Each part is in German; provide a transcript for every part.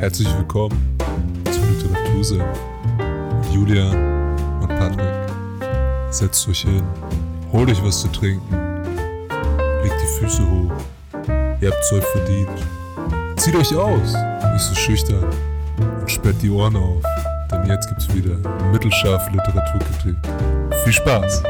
Herzlich willkommen zu Literatursinn mit Julia und Patrick. Setzt euch hin, holt euch was zu trinken, legt die Füße hoch. Ihr habt's euch verdient. Zieht euch aus, nicht so schüchtern und sperrt die Ohren auf, denn jetzt gibt's wieder mittelscharfe Literaturkritik. Viel Spaß!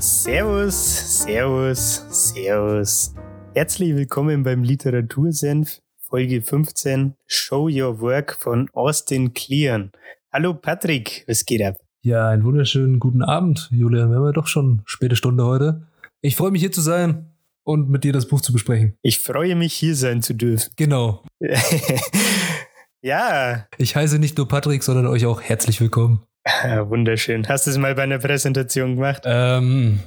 Servus, Servus, Servus. Herzlich willkommen beim Literatursenf, Folge 15, Show Your Work von Austin Kleon. Hallo Patrick, was geht ab? Ja, einen wunderschönen guten Abend, Julian. Wir haben ja doch schon späte Stunde heute. Ich freue mich hier zu sein und mit dir das Buch zu besprechen. Ich freue mich, hier sein zu dürfen. Genau. ja. Ich heiße nicht nur Patrick, sondern euch auch herzlich willkommen. Ja, wunderschön. Hast du es mal bei einer Präsentation gemacht? Ähm,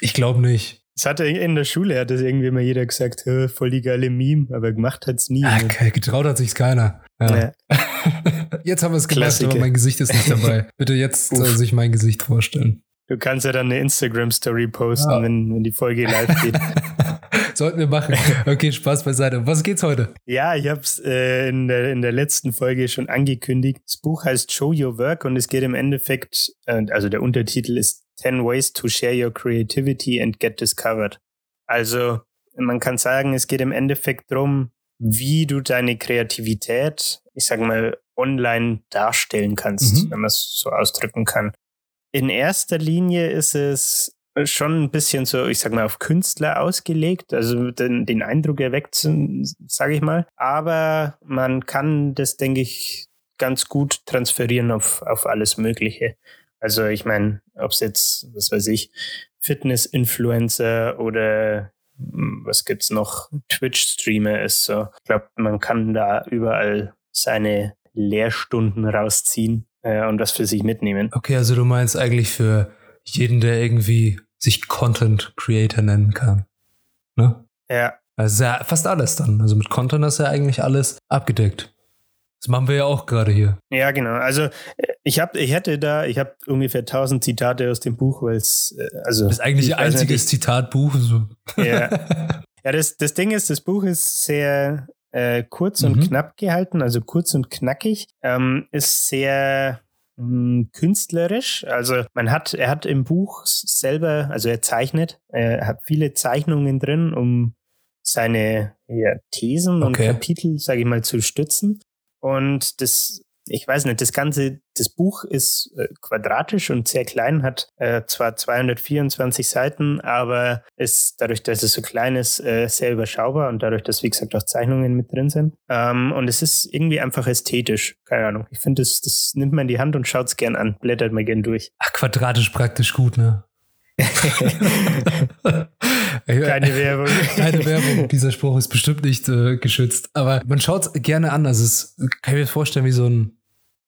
ich glaube nicht. Das hatte in der Schule, hat das irgendwie mal jeder gesagt, voll die geile Meme, aber gemacht hat es nie. Ah, getraut hat sich's keiner. Ja. Ja. jetzt haben wir es gemacht, aber mein Gesicht ist nicht dabei. Bitte jetzt äh, sich mein Gesicht vorstellen. Du kannst ja dann eine Instagram-Story posten, ja. wenn, wenn die Folge live geht. Sollten wir machen. Okay, Spaß beiseite. Was geht's heute? Ja, ich habe es äh, in, der, in der letzten Folge schon angekündigt. Das Buch heißt Show Your Work und es geht im Endeffekt, äh, also der Untertitel ist 10 Ways to Share Your Creativity and Get Discovered. Also man kann sagen, es geht im Endeffekt darum, wie du deine Kreativität, ich sag mal, online darstellen kannst, mhm. wenn man es so ausdrücken kann. In erster Linie ist es schon ein bisschen so, ich sag mal, auf Künstler ausgelegt, also den, den Eindruck erweckt, sage ich mal. Aber man kann das, denke ich, ganz gut transferieren auf, auf alles Mögliche. Also ich meine, ob es jetzt, was weiß ich, Fitness-Influencer oder hm, was gibt's noch, Twitch-Streamer ist so. Ich glaube, man kann da überall seine Lehrstunden rausziehen äh, und was für sich mitnehmen. Okay, also du meinst eigentlich für jeden, der irgendwie sich Content Creator nennen kann. Ne? Ja. Also ja fast alles dann. Also mit Content ist ja eigentlich alles abgedeckt. Das machen wir ja auch gerade hier. Ja, genau. Also äh, ich habe, ich hätte da, ich habe ungefähr 1000 Zitate aus dem Buch, weil es, äh, also das ist eigentlich ein einziges Zitatbuch. So. Ja. ja, das, das Ding ist, das Buch ist sehr äh, kurz und mhm. knapp gehalten, also kurz und knackig, ähm, ist sehr mh, hm, künstlerisch. Also man hat, er hat im Buch selber, also er zeichnet, er hat viele Zeichnungen drin, um seine ja, Thesen okay. und Kapitel, sage ich mal, zu stützen. Und das ich weiß nicht, das ganze, das Buch ist äh, quadratisch und sehr klein, hat äh, zwar 224 Seiten, aber ist dadurch, dass es so klein ist, äh, sehr überschaubar und dadurch, dass, wie gesagt, auch Zeichnungen mit drin sind. Ähm, und es ist irgendwie einfach ästhetisch. Keine Ahnung. Ich finde, das, das nimmt man in die Hand und schaut es gern an, blättert mal gern durch. Ach, quadratisch praktisch gut, ne? Keine Werbung. Keine Werbung. Dieser Spruch ist bestimmt nicht äh, geschützt. Aber man schaut es gerne an. Also es kann ich mir vorstellen, wie so ein,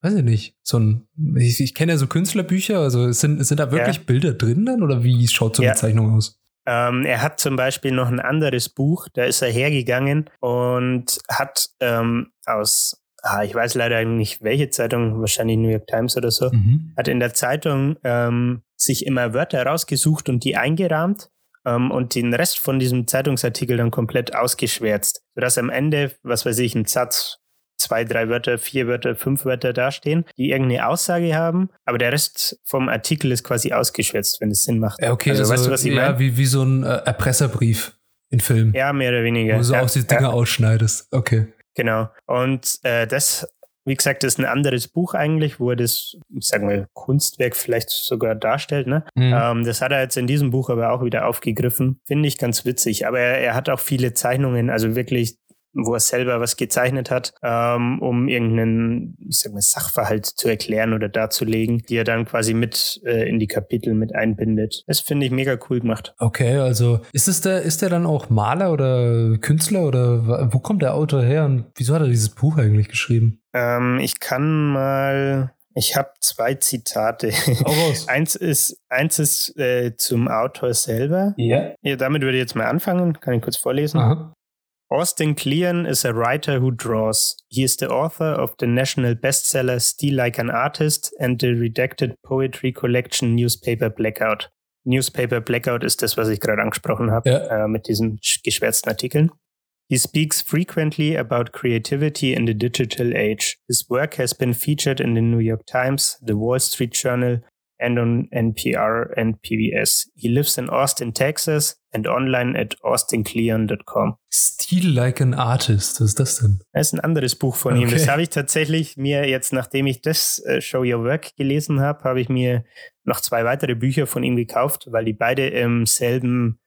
weiß ich nicht, so ein, ich, ich kenne ja so Künstlerbücher. Also sind, sind da wirklich ja. Bilder drin dann oder wie schaut so eine ja. Zeichnung aus? Ähm, er hat zum Beispiel noch ein anderes Buch, da ist er hergegangen und hat ähm, aus ah, ich weiß leider nicht welche Zeitung, wahrscheinlich New York Times oder so, mhm. hat in der Zeitung ähm, sich immer Wörter rausgesucht und die eingerahmt ähm, und den Rest von diesem Zeitungsartikel dann komplett ausgeschwärzt, sodass am Ende, was weiß ich, ein Satz, zwei, drei Wörter, vier Wörter, fünf Wörter dastehen, die irgendeine Aussage haben, aber der Rest vom Artikel ist quasi ausgeschwärzt, wenn es Sinn macht. Ja, okay, also, also weißt du, was ich ja, meine? Wie, wie so ein äh, Erpresserbrief in Film. Ja, mehr oder weniger. Wo du ja, auch die Dinge ja. ausschneidest. Okay. Genau. Und äh, das wie gesagt, das ist ein anderes Buch eigentlich, wo er das, ich sag mal, Kunstwerk vielleicht sogar darstellt. Ne? Mhm. Ähm, das hat er jetzt in diesem Buch aber auch wieder aufgegriffen. Finde ich ganz witzig. Aber er, er hat auch viele Zeichnungen, also wirklich wo er selber was gezeichnet hat, ähm, um irgendeinen, ich sag mal, Sachverhalt zu erklären oder darzulegen, die er dann quasi mit äh, in die Kapitel mit einbindet. Das finde ich mega cool gemacht. Okay, also ist es der, ist der dann auch Maler oder Künstler oder wo kommt der Autor her und wieso hat er dieses Buch eigentlich geschrieben? Ähm, ich kann mal ich habe zwei Zitate. eins ist, eins ist äh, zum Autor selber. Ja. ja. Damit würde ich jetzt mal anfangen. Kann ich kurz vorlesen? Aha. Austin Kleon is a writer who draws. He is the author of the national bestseller Steal Like an Artist and the redacted poetry collection Newspaper Blackout. Newspaper Blackout ist das, was ich gerade angesprochen habe, ja. äh, mit diesen geschwärzten Artikeln. He speaks frequently about creativity in the digital age. His work has been featured in the New York Times, the Wall Street Journal, and on NPR and PBS. He lives in Austin, Texas and online at austincleon.com. Steal like an artist, was ist das denn? Das ist ein anderes Buch von okay. ihm. Das habe ich tatsächlich mir jetzt, nachdem ich das äh, Show Your Work gelesen habe, habe ich mir noch zwei weitere Bücher von ihm gekauft, weil die beide im selben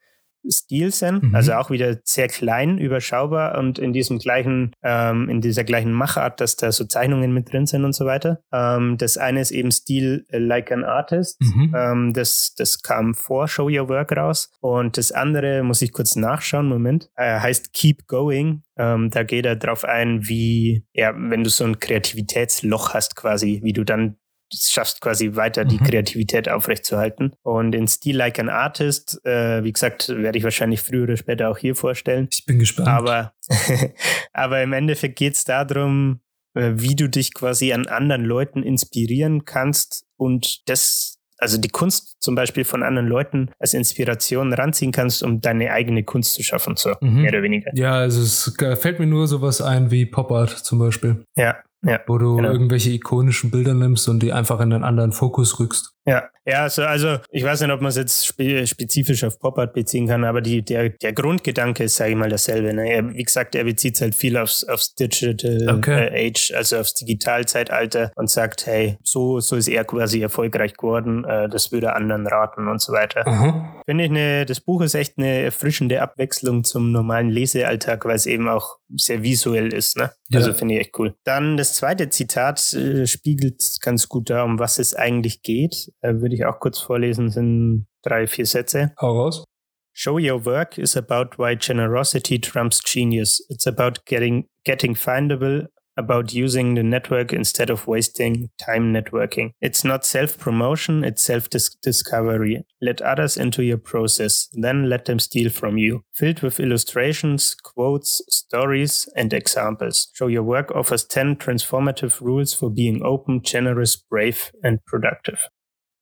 Stil sind, mhm. also auch wieder sehr klein, überschaubar und in diesem gleichen, ähm, in dieser gleichen Machart, dass da so Zeichnungen mit drin sind und so weiter. Ähm, das eine ist eben Stil Like an Artist, mhm. ähm, das, das kam vor Show Your Work raus und das andere muss ich kurz nachschauen, Moment, äh, heißt Keep Going. Ähm, da geht er drauf ein, wie, ja, wenn du so ein Kreativitätsloch hast quasi, wie du dann schaffst quasi weiter die mhm. Kreativität aufrechtzuerhalten. Und in Stil Like an Artist, äh, wie gesagt, werde ich wahrscheinlich früher oder später auch hier vorstellen. Ich bin gespannt. Aber, aber im Endeffekt geht es darum, äh, wie du dich quasi an anderen Leuten inspirieren kannst und das also die Kunst zum Beispiel von anderen Leuten als Inspiration ranziehen kannst, um deine eigene Kunst zu schaffen, so mhm. mehr oder weniger. Ja, also es fällt mir nur sowas ein wie Pop Art zum Beispiel. Ja, ja, wo du genau. irgendwelche ikonischen Bilder nimmst und die einfach in einen anderen Fokus rückst. Ja, ja, also, also ich weiß nicht, ob man es jetzt spe spezifisch auf Pop-Art beziehen kann, aber die, der, der Grundgedanke ist, sage ich mal, dasselbe. Ne? Er, wie gesagt, er bezieht es halt viel aufs, aufs Digital okay. äh, Age, also aufs Digitalzeitalter und sagt, hey, so, so ist er quasi erfolgreich geworden, äh, das würde anderen raten und so weiter. Mhm. Finde ich, ne, das Buch ist echt eine erfrischende Abwechslung zum normalen Lesealltag, weil es eben auch sehr visuell ist. Ne? Ja. Also finde ich echt cool. Dann das zweite Zitat äh, spiegelt ganz gut da, um was es eigentlich geht Äh, würde ich auch kurz vorlesen, sind drei, vier Sätze. Hau raus. Show your work is about why generosity trumps genius. It's about getting getting findable, about using the network instead of wasting time networking. It's not self-promotion, it's self-discovery. Let others into your process, then let them steal from you. Filled with illustrations, quotes, stories, and examples. Show your work offers 10 transformative rules for being open, generous, brave, and productive.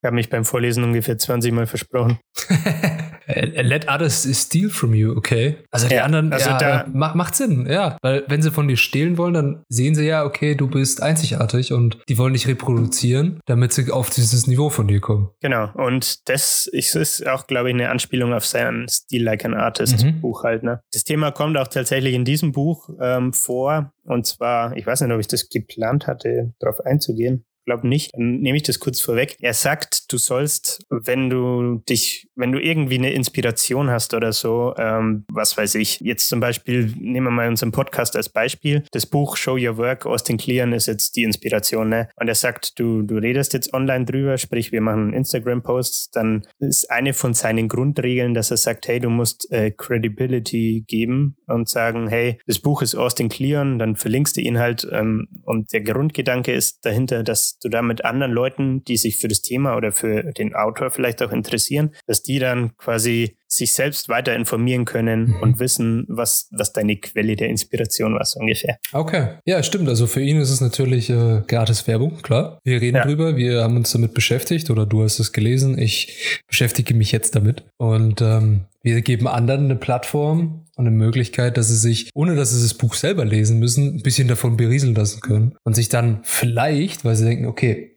Ich habe mich beim Vorlesen ungefähr 20 Mal versprochen. Let others steal from you, okay. Also die ja, anderen, also ja, da, macht, macht Sinn, ja. Weil wenn sie von dir stehlen wollen, dann sehen sie ja, okay, du bist einzigartig und die wollen dich reproduzieren, damit sie auf dieses Niveau von dir kommen. Genau. Und das ist auch, glaube ich, eine Anspielung auf sein Steal Like an Artist mhm. Buch halt. Ne? Das Thema kommt auch tatsächlich in diesem Buch ähm, vor. Und zwar, ich weiß nicht, ob ich das geplant hatte, darauf einzugehen glaube nicht. Dann nehme ich das kurz vorweg. Er sagt, du sollst, wenn du dich, wenn du irgendwie eine Inspiration hast oder so, ähm, was weiß ich, jetzt zum Beispiel, nehmen wir mal unseren Podcast als Beispiel. Das Buch Show Your Work, Austin Kleon ist jetzt die Inspiration, ne? Und er sagt, du, du redest jetzt online drüber, sprich, wir machen Instagram-Posts, dann ist eine von seinen Grundregeln, dass er sagt, hey, du musst äh, Credibility geben und sagen, hey, das Buch ist Austin Kleon, dann verlinkst du ihn halt ähm, und der Grundgedanke ist dahinter, dass du da mit anderen Leuten, die sich für das Thema oder für den Autor vielleicht auch interessieren, dass die dann quasi sich selbst weiter informieren können mhm. und wissen, was, was deine Quelle der Inspiration war, so ungefähr. Okay. Ja, stimmt. Also für ihn ist es natürlich äh, gratis Werbung, klar. Wir reden ja. drüber, wir haben uns damit beschäftigt oder du hast es gelesen. Ich beschäftige mich jetzt damit. Und ähm, wir geben anderen eine Plattform und eine Möglichkeit, dass sie sich, ohne dass sie das Buch selber lesen müssen, ein bisschen davon berieseln lassen können und sich dann vielleicht, weil sie denken, okay,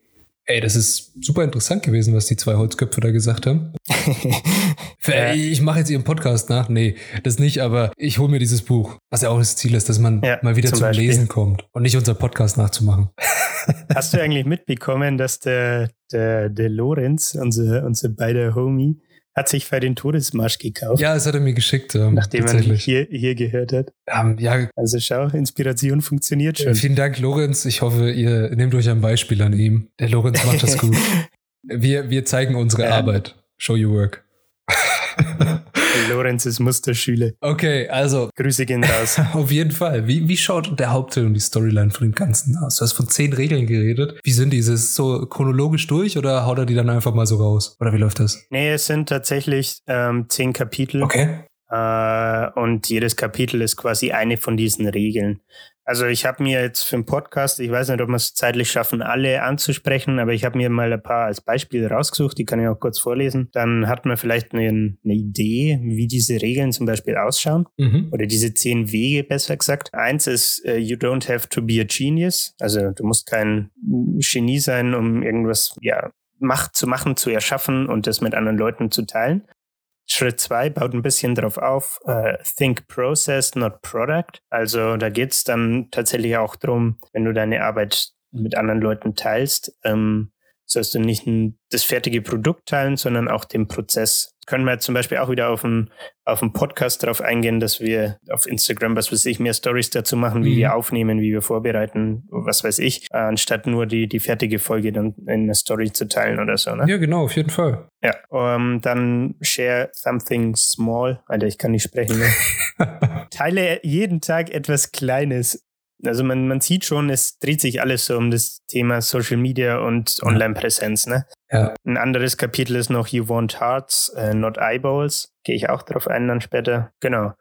Ey, das ist super interessant gewesen, was die zwei Holzköpfe da gesagt haben. ja. Ich mache jetzt ihren Podcast nach. Nee, das nicht, aber ich hole mir dieses Buch, was ja auch das Ziel ist, dass man ja, mal wieder zum, zum Lesen kommt und nicht unser Podcast nachzumachen. Hast du eigentlich mitbekommen, dass der, der, der Lorenz, unser, unser beider Homie, hat sich für den Todesmarsch gekauft. Ja, das hat er mir geschickt. Ähm, nachdem er hier, hier gehört hat. Ähm, ja. Also schau, Inspiration funktioniert schon. Vielen Dank, Lorenz. Ich hoffe, ihr nehmt euch ein Beispiel an ihm. Der Lorenz macht das gut. wir, wir zeigen unsere ähm. Arbeit. Show your work. Lorenz ist Musterschüler. Okay, also. Grüße gehen raus. Auf jeden Fall. Wie, wie schaut der Hauptteil und die Storyline von dem Ganzen aus? Du hast von zehn Regeln geredet. Wie sind die? Ist es so chronologisch durch oder haut er die dann einfach mal so raus? Oder wie läuft das? Nee, es sind tatsächlich ähm, zehn Kapitel. Okay. Äh, und jedes Kapitel ist quasi eine von diesen Regeln. Also ich habe mir jetzt für den Podcast, ich weiß nicht, ob wir es zeitlich schaffen, alle anzusprechen, aber ich habe mir mal ein paar als Beispiel rausgesucht, die kann ich auch kurz vorlesen. Dann hat man vielleicht eine, eine Idee, wie diese Regeln zum Beispiel ausschauen. Mhm. Oder diese zehn Wege, besser gesagt. Eins ist, uh, you don't have to be a genius. Also du musst kein Genie sein, um irgendwas, ja, Macht zu machen, zu erschaffen und das mit anderen Leuten zu teilen. Schritt zwei baut ein bisschen darauf auf, uh, think process, not product. Also da geht es dann tatsächlich auch darum, wenn du deine Arbeit mit anderen Leuten teilst, ähm, sollst du nicht das fertige Produkt teilen, sondern auch den Prozess. Können wir zum Beispiel auch wieder auf einen, auf Podcast darauf eingehen, dass wir auf Instagram, was weiß ich, mehr Stories dazu machen, wie mhm. wir aufnehmen, wie wir vorbereiten, was weiß ich, anstatt nur die, die fertige Folge dann in einer Story zu teilen oder so. Ne? Ja, genau, auf jeden Fall. Ja, um, ähm, dann share something small. Alter, ich kann nicht sprechen. Ne? Teile jeden Tag etwas Kleines also man, man sieht schon, es dreht sich alles so um das Thema Social Media und Online-Präsenz. Ne? Ja. Ein anderes Kapitel ist noch You Want Hearts, uh, Not Eyeballs. Gehe ich auch drauf ein dann später. Genau.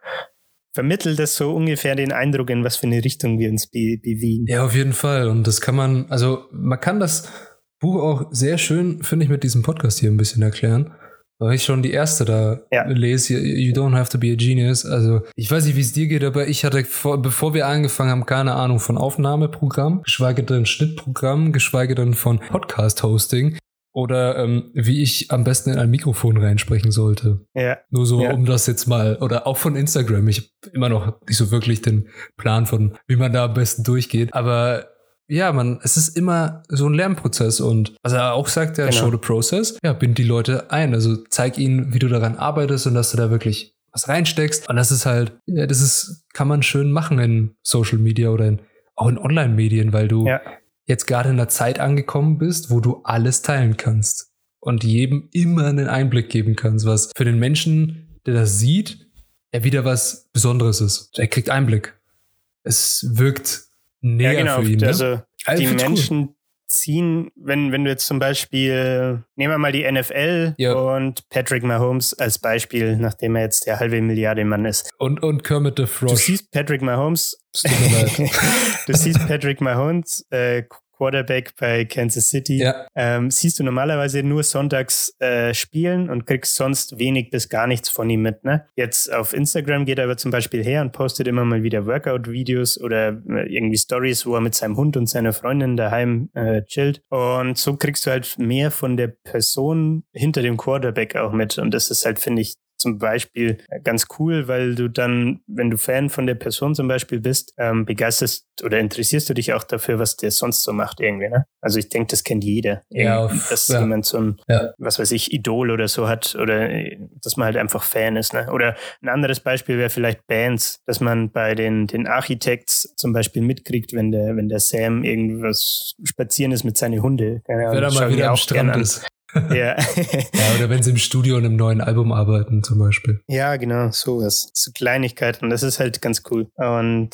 Vermittelt das so ungefähr den Eindruck, in was für eine Richtung wir uns be bewegen. Ja, auf jeden Fall. Und das kann man, also man kann das Buch auch sehr schön, finde ich, mit diesem Podcast hier ein bisschen erklären. Weil ich schon die erste da ja. lese, You don't have to be a genius. Also, ich weiß nicht, wie es dir geht, aber ich hatte, vor, bevor wir angefangen haben, keine Ahnung von Aufnahmeprogramm, geschweige denn Schnittprogramm, geschweige denn von Podcast-Hosting oder ähm, wie ich am besten in ein Mikrofon reinsprechen sollte. Ja. Nur so, ja. um das jetzt mal, oder auch von Instagram. Ich habe immer noch nicht so wirklich den Plan von, wie man da am besten durchgeht. Aber ja, man, es ist immer so ein Lernprozess und was er auch sagt, der genau. Show the Process, ja, bind die Leute ein. Also zeig ihnen, wie du daran arbeitest und dass du da wirklich was reinsteckst. Und das ist halt, ja, das ist, kann man schön machen in Social Media oder in, auch in Online-Medien, weil du ja. Jetzt gerade in einer Zeit angekommen bist, wo du alles teilen kannst und jedem immer einen Einblick geben kannst, was für den Menschen, der das sieht, ja wieder was Besonderes ist. Er kriegt Einblick. Es wirkt näher ja, genau, für ihn. Ne? Also also die Menschen cool. Ziehen, wenn, wenn du jetzt zum Beispiel, nehmen wir mal die NFL ja. und Patrick Mahomes als Beispiel, nachdem er jetzt der halbe Milliarde Mann ist. Und, und Kermit the Frog. Du siehst Patrick Mahomes. du siehst Patrick Mahomes äh, Quarterback bei Kansas City, ja. ähm, siehst du normalerweise nur sonntags äh, spielen und kriegst sonst wenig bis gar nichts von ihm mit. Ne? Jetzt auf Instagram geht er aber zum Beispiel her und postet immer mal wieder Workout-Videos oder äh, irgendwie Stories, wo er mit seinem Hund und seiner Freundin daheim äh, chillt. Und so kriegst du halt mehr von der Person hinter dem Quarterback auch mit. Und das ist halt, finde ich, zum Beispiel äh, ganz cool, weil du dann, wenn du Fan von der Person zum Beispiel bist, ähm, begeisterst oder interessierst du dich auch dafür, was der sonst so macht irgendwie. Ne? Also ich denke, das kennt jeder. Ja, auf, dass ja. jemand so ein, ja. was weiß ich, Idol oder so hat oder äh, dass man halt einfach Fan ist. Ne? Oder ein anderes Beispiel wäre vielleicht Bands, dass man bei den, den Architects zum Beispiel mitkriegt, wenn der, wenn der Sam irgendwas spazieren ist mit seinen Hunde. Keine Wenn er mal wieder am Strand ist. Ja. ja, oder wenn sie im Studio an einem neuen Album arbeiten, zum Beispiel. Ja, genau, sowas. So Kleinigkeiten, das ist halt ganz cool. Und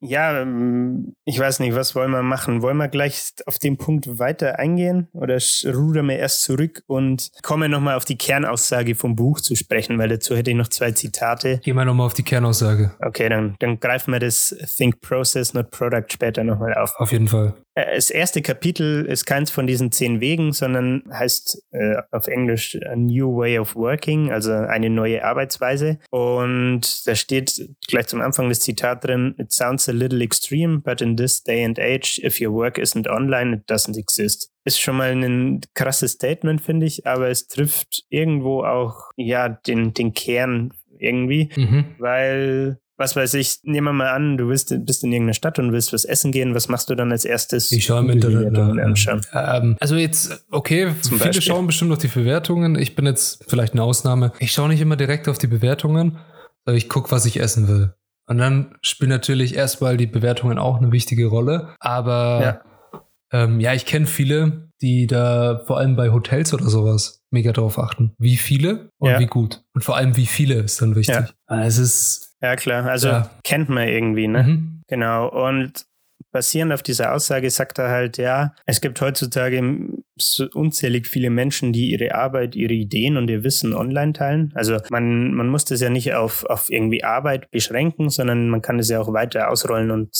ja, ähm, ich weiß nicht, was wollen wir machen? Wollen wir gleich auf den Punkt weiter eingehen oder rudern wir erst zurück und kommen nochmal auf die Kernaussage vom Buch zu sprechen, weil dazu hätte ich noch zwei Zitate. Gehen wir nochmal auf die Kernaussage. Okay, dann, dann greifen wir das Think Process, not Product später nochmal auf. Auf jeden Fall. Äh, das erste Kapitel ist keins von diesen zehn Wegen, sondern heißt äh, auf Englisch A New Way of Working, also eine neue Arbeitsweise. Und da steht gleich zum Anfang das Zitat drin, It sounds a little extreme, but in this day and age, if your work isn't online, it doesn't exist. Ist schon mal ein krasses Statement, finde ich, aber es trifft irgendwo auch ja den, den Kern irgendwie, mhm. weil was weiß ich, nehmen wir mal an, du bist, bist in irgendeiner Stadt und willst was essen gehen, was machst du dann als erstes? Ich schaue im Internet anschauen. Ähm, also jetzt, okay, Zum viele Beispiel. schauen bestimmt auf die Bewertungen. Ich bin jetzt vielleicht eine Ausnahme. Ich schaue nicht immer direkt auf die Bewertungen, aber ich gucke, was ich essen will. Und dann spielen natürlich erstmal die Bewertungen auch eine wichtige Rolle. Aber ja, ähm, ja ich kenne viele, die da vor allem bei Hotels oder sowas mega drauf achten. Wie viele und ja. wie gut. Und vor allem, wie viele ist dann wichtig. Ja. Es ist. Ja, klar. Also ja. kennt man irgendwie, ne? Mhm. Genau. Und basierend auf dieser Aussage sagt er halt, ja, es gibt heutzutage unzählig viele Menschen, die ihre Arbeit, ihre Ideen und ihr Wissen online teilen. Also man, man muss das ja nicht auf, auf irgendwie Arbeit beschränken, sondern man kann es ja auch weiter ausrollen und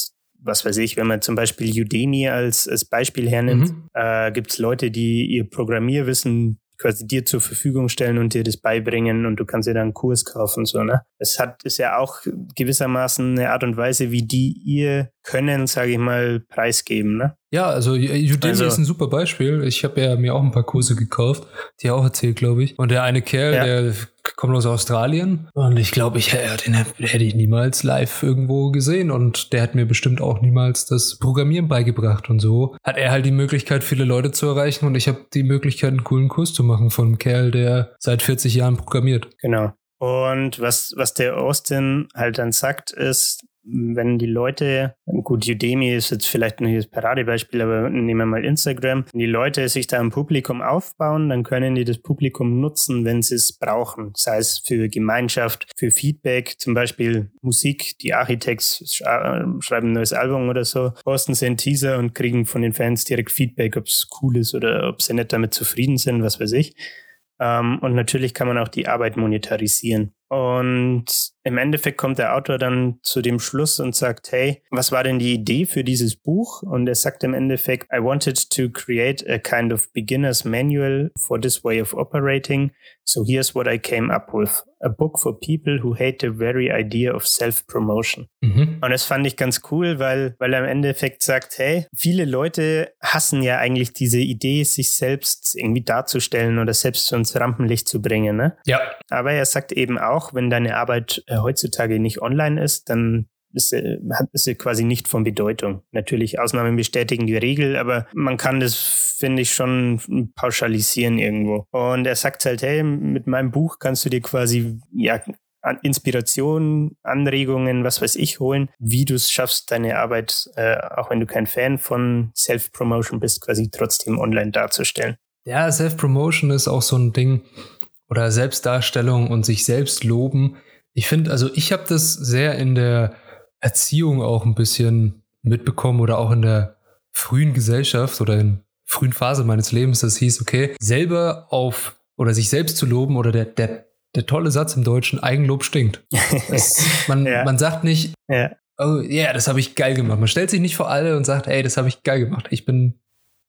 was weiß ich, wenn man zum Beispiel Udemy als, als Beispiel hernimmt, mhm. äh, gibt es Leute, die ihr Programmierwissen quasi dir zur Verfügung stellen und dir das beibringen und du kannst dir dann einen Kurs kaufen, so, ne? Es hat, ist ja auch gewissermaßen eine Art und Weise, wie die ihr Können, sage ich mal, preisgeben, ne? Ja, also Udemy also, ist ein super Beispiel. Ich habe ja mir auch ein paar Kurse gekauft, die auch erzählt, glaube ich. Und der eine Kerl, ja. der kommt aus Australien und ich glaube, ich den hätte ich niemals live irgendwo gesehen und der hat mir bestimmt auch niemals das Programmieren beigebracht und so hat er halt die Möglichkeit, viele Leute zu erreichen und ich habe die Möglichkeit, einen coolen Kurs zu machen von einem Kerl, der seit 40 Jahren programmiert. Genau. Und was, was der Austin halt dann sagt, ist, wenn die Leute, gut, Udemy ist jetzt vielleicht nicht das Paradebeispiel, aber nehmen wir mal Instagram, wenn die Leute sich da ein Publikum aufbauen, dann können die das Publikum nutzen, wenn sie es brauchen, sei es für Gemeinschaft, für Feedback, zum Beispiel Musik, die Architects äh, schreiben ein neues Album oder so, posten sie einen Teaser und kriegen von den Fans direkt Feedback, ob es cool ist oder ob sie nicht damit zufrieden sind, was weiß ich. Ähm, und natürlich kann man auch die Arbeit monetarisieren. Und im Endeffekt kommt der Autor dann zu dem Schluss und sagt, hey, was war denn die Idee für dieses Buch? Und er sagt im Endeffekt, I wanted to create a kind of beginner's manual for this way of operating. So here's what I came up with. A book for people who hate the very idea of self-promotion. Mhm. Und das fand ich ganz cool, weil, weil er im Endeffekt sagt, hey, viele Leute hassen ja eigentlich diese Idee, sich selbst irgendwie darzustellen oder selbst ins Rampenlicht zu bringen. Ne? Ja. Aber er sagt eben auch, auch wenn deine Arbeit äh, heutzutage nicht online ist, dann ist sie, ist sie quasi nicht von Bedeutung. Natürlich, Ausnahmen bestätigen die Regel, aber man kann das, finde ich, schon pauschalisieren irgendwo. Und er sagt halt, hey, mit meinem Buch kannst du dir quasi, ja, Inspiration, Anregungen, was weiß ich, holen, wie du es schaffst, deine Arbeit, äh, auch wenn du kein Fan von Self-Promotion bist, quasi trotzdem online darzustellen. Ja, Self-Promotion ist auch so ein Ding, oder Selbstdarstellung und sich selbst loben. Ich finde, also ich habe das sehr in der Erziehung auch ein bisschen mitbekommen oder auch in der frühen Gesellschaft oder in frühen Phase meines Lebens, das hieß, okay, selber auf oder sich selbst zu loben oder der, der, der tolle Satz im Deutschen, Eigenlob stinkt. Das, man, ja. man sagt nicht, ja. oh ja, yeah, das habe ich geil gemacht. Man stellt sich nicht vor alle und sagt, ey, das habe ich geil gemacht. Ich bin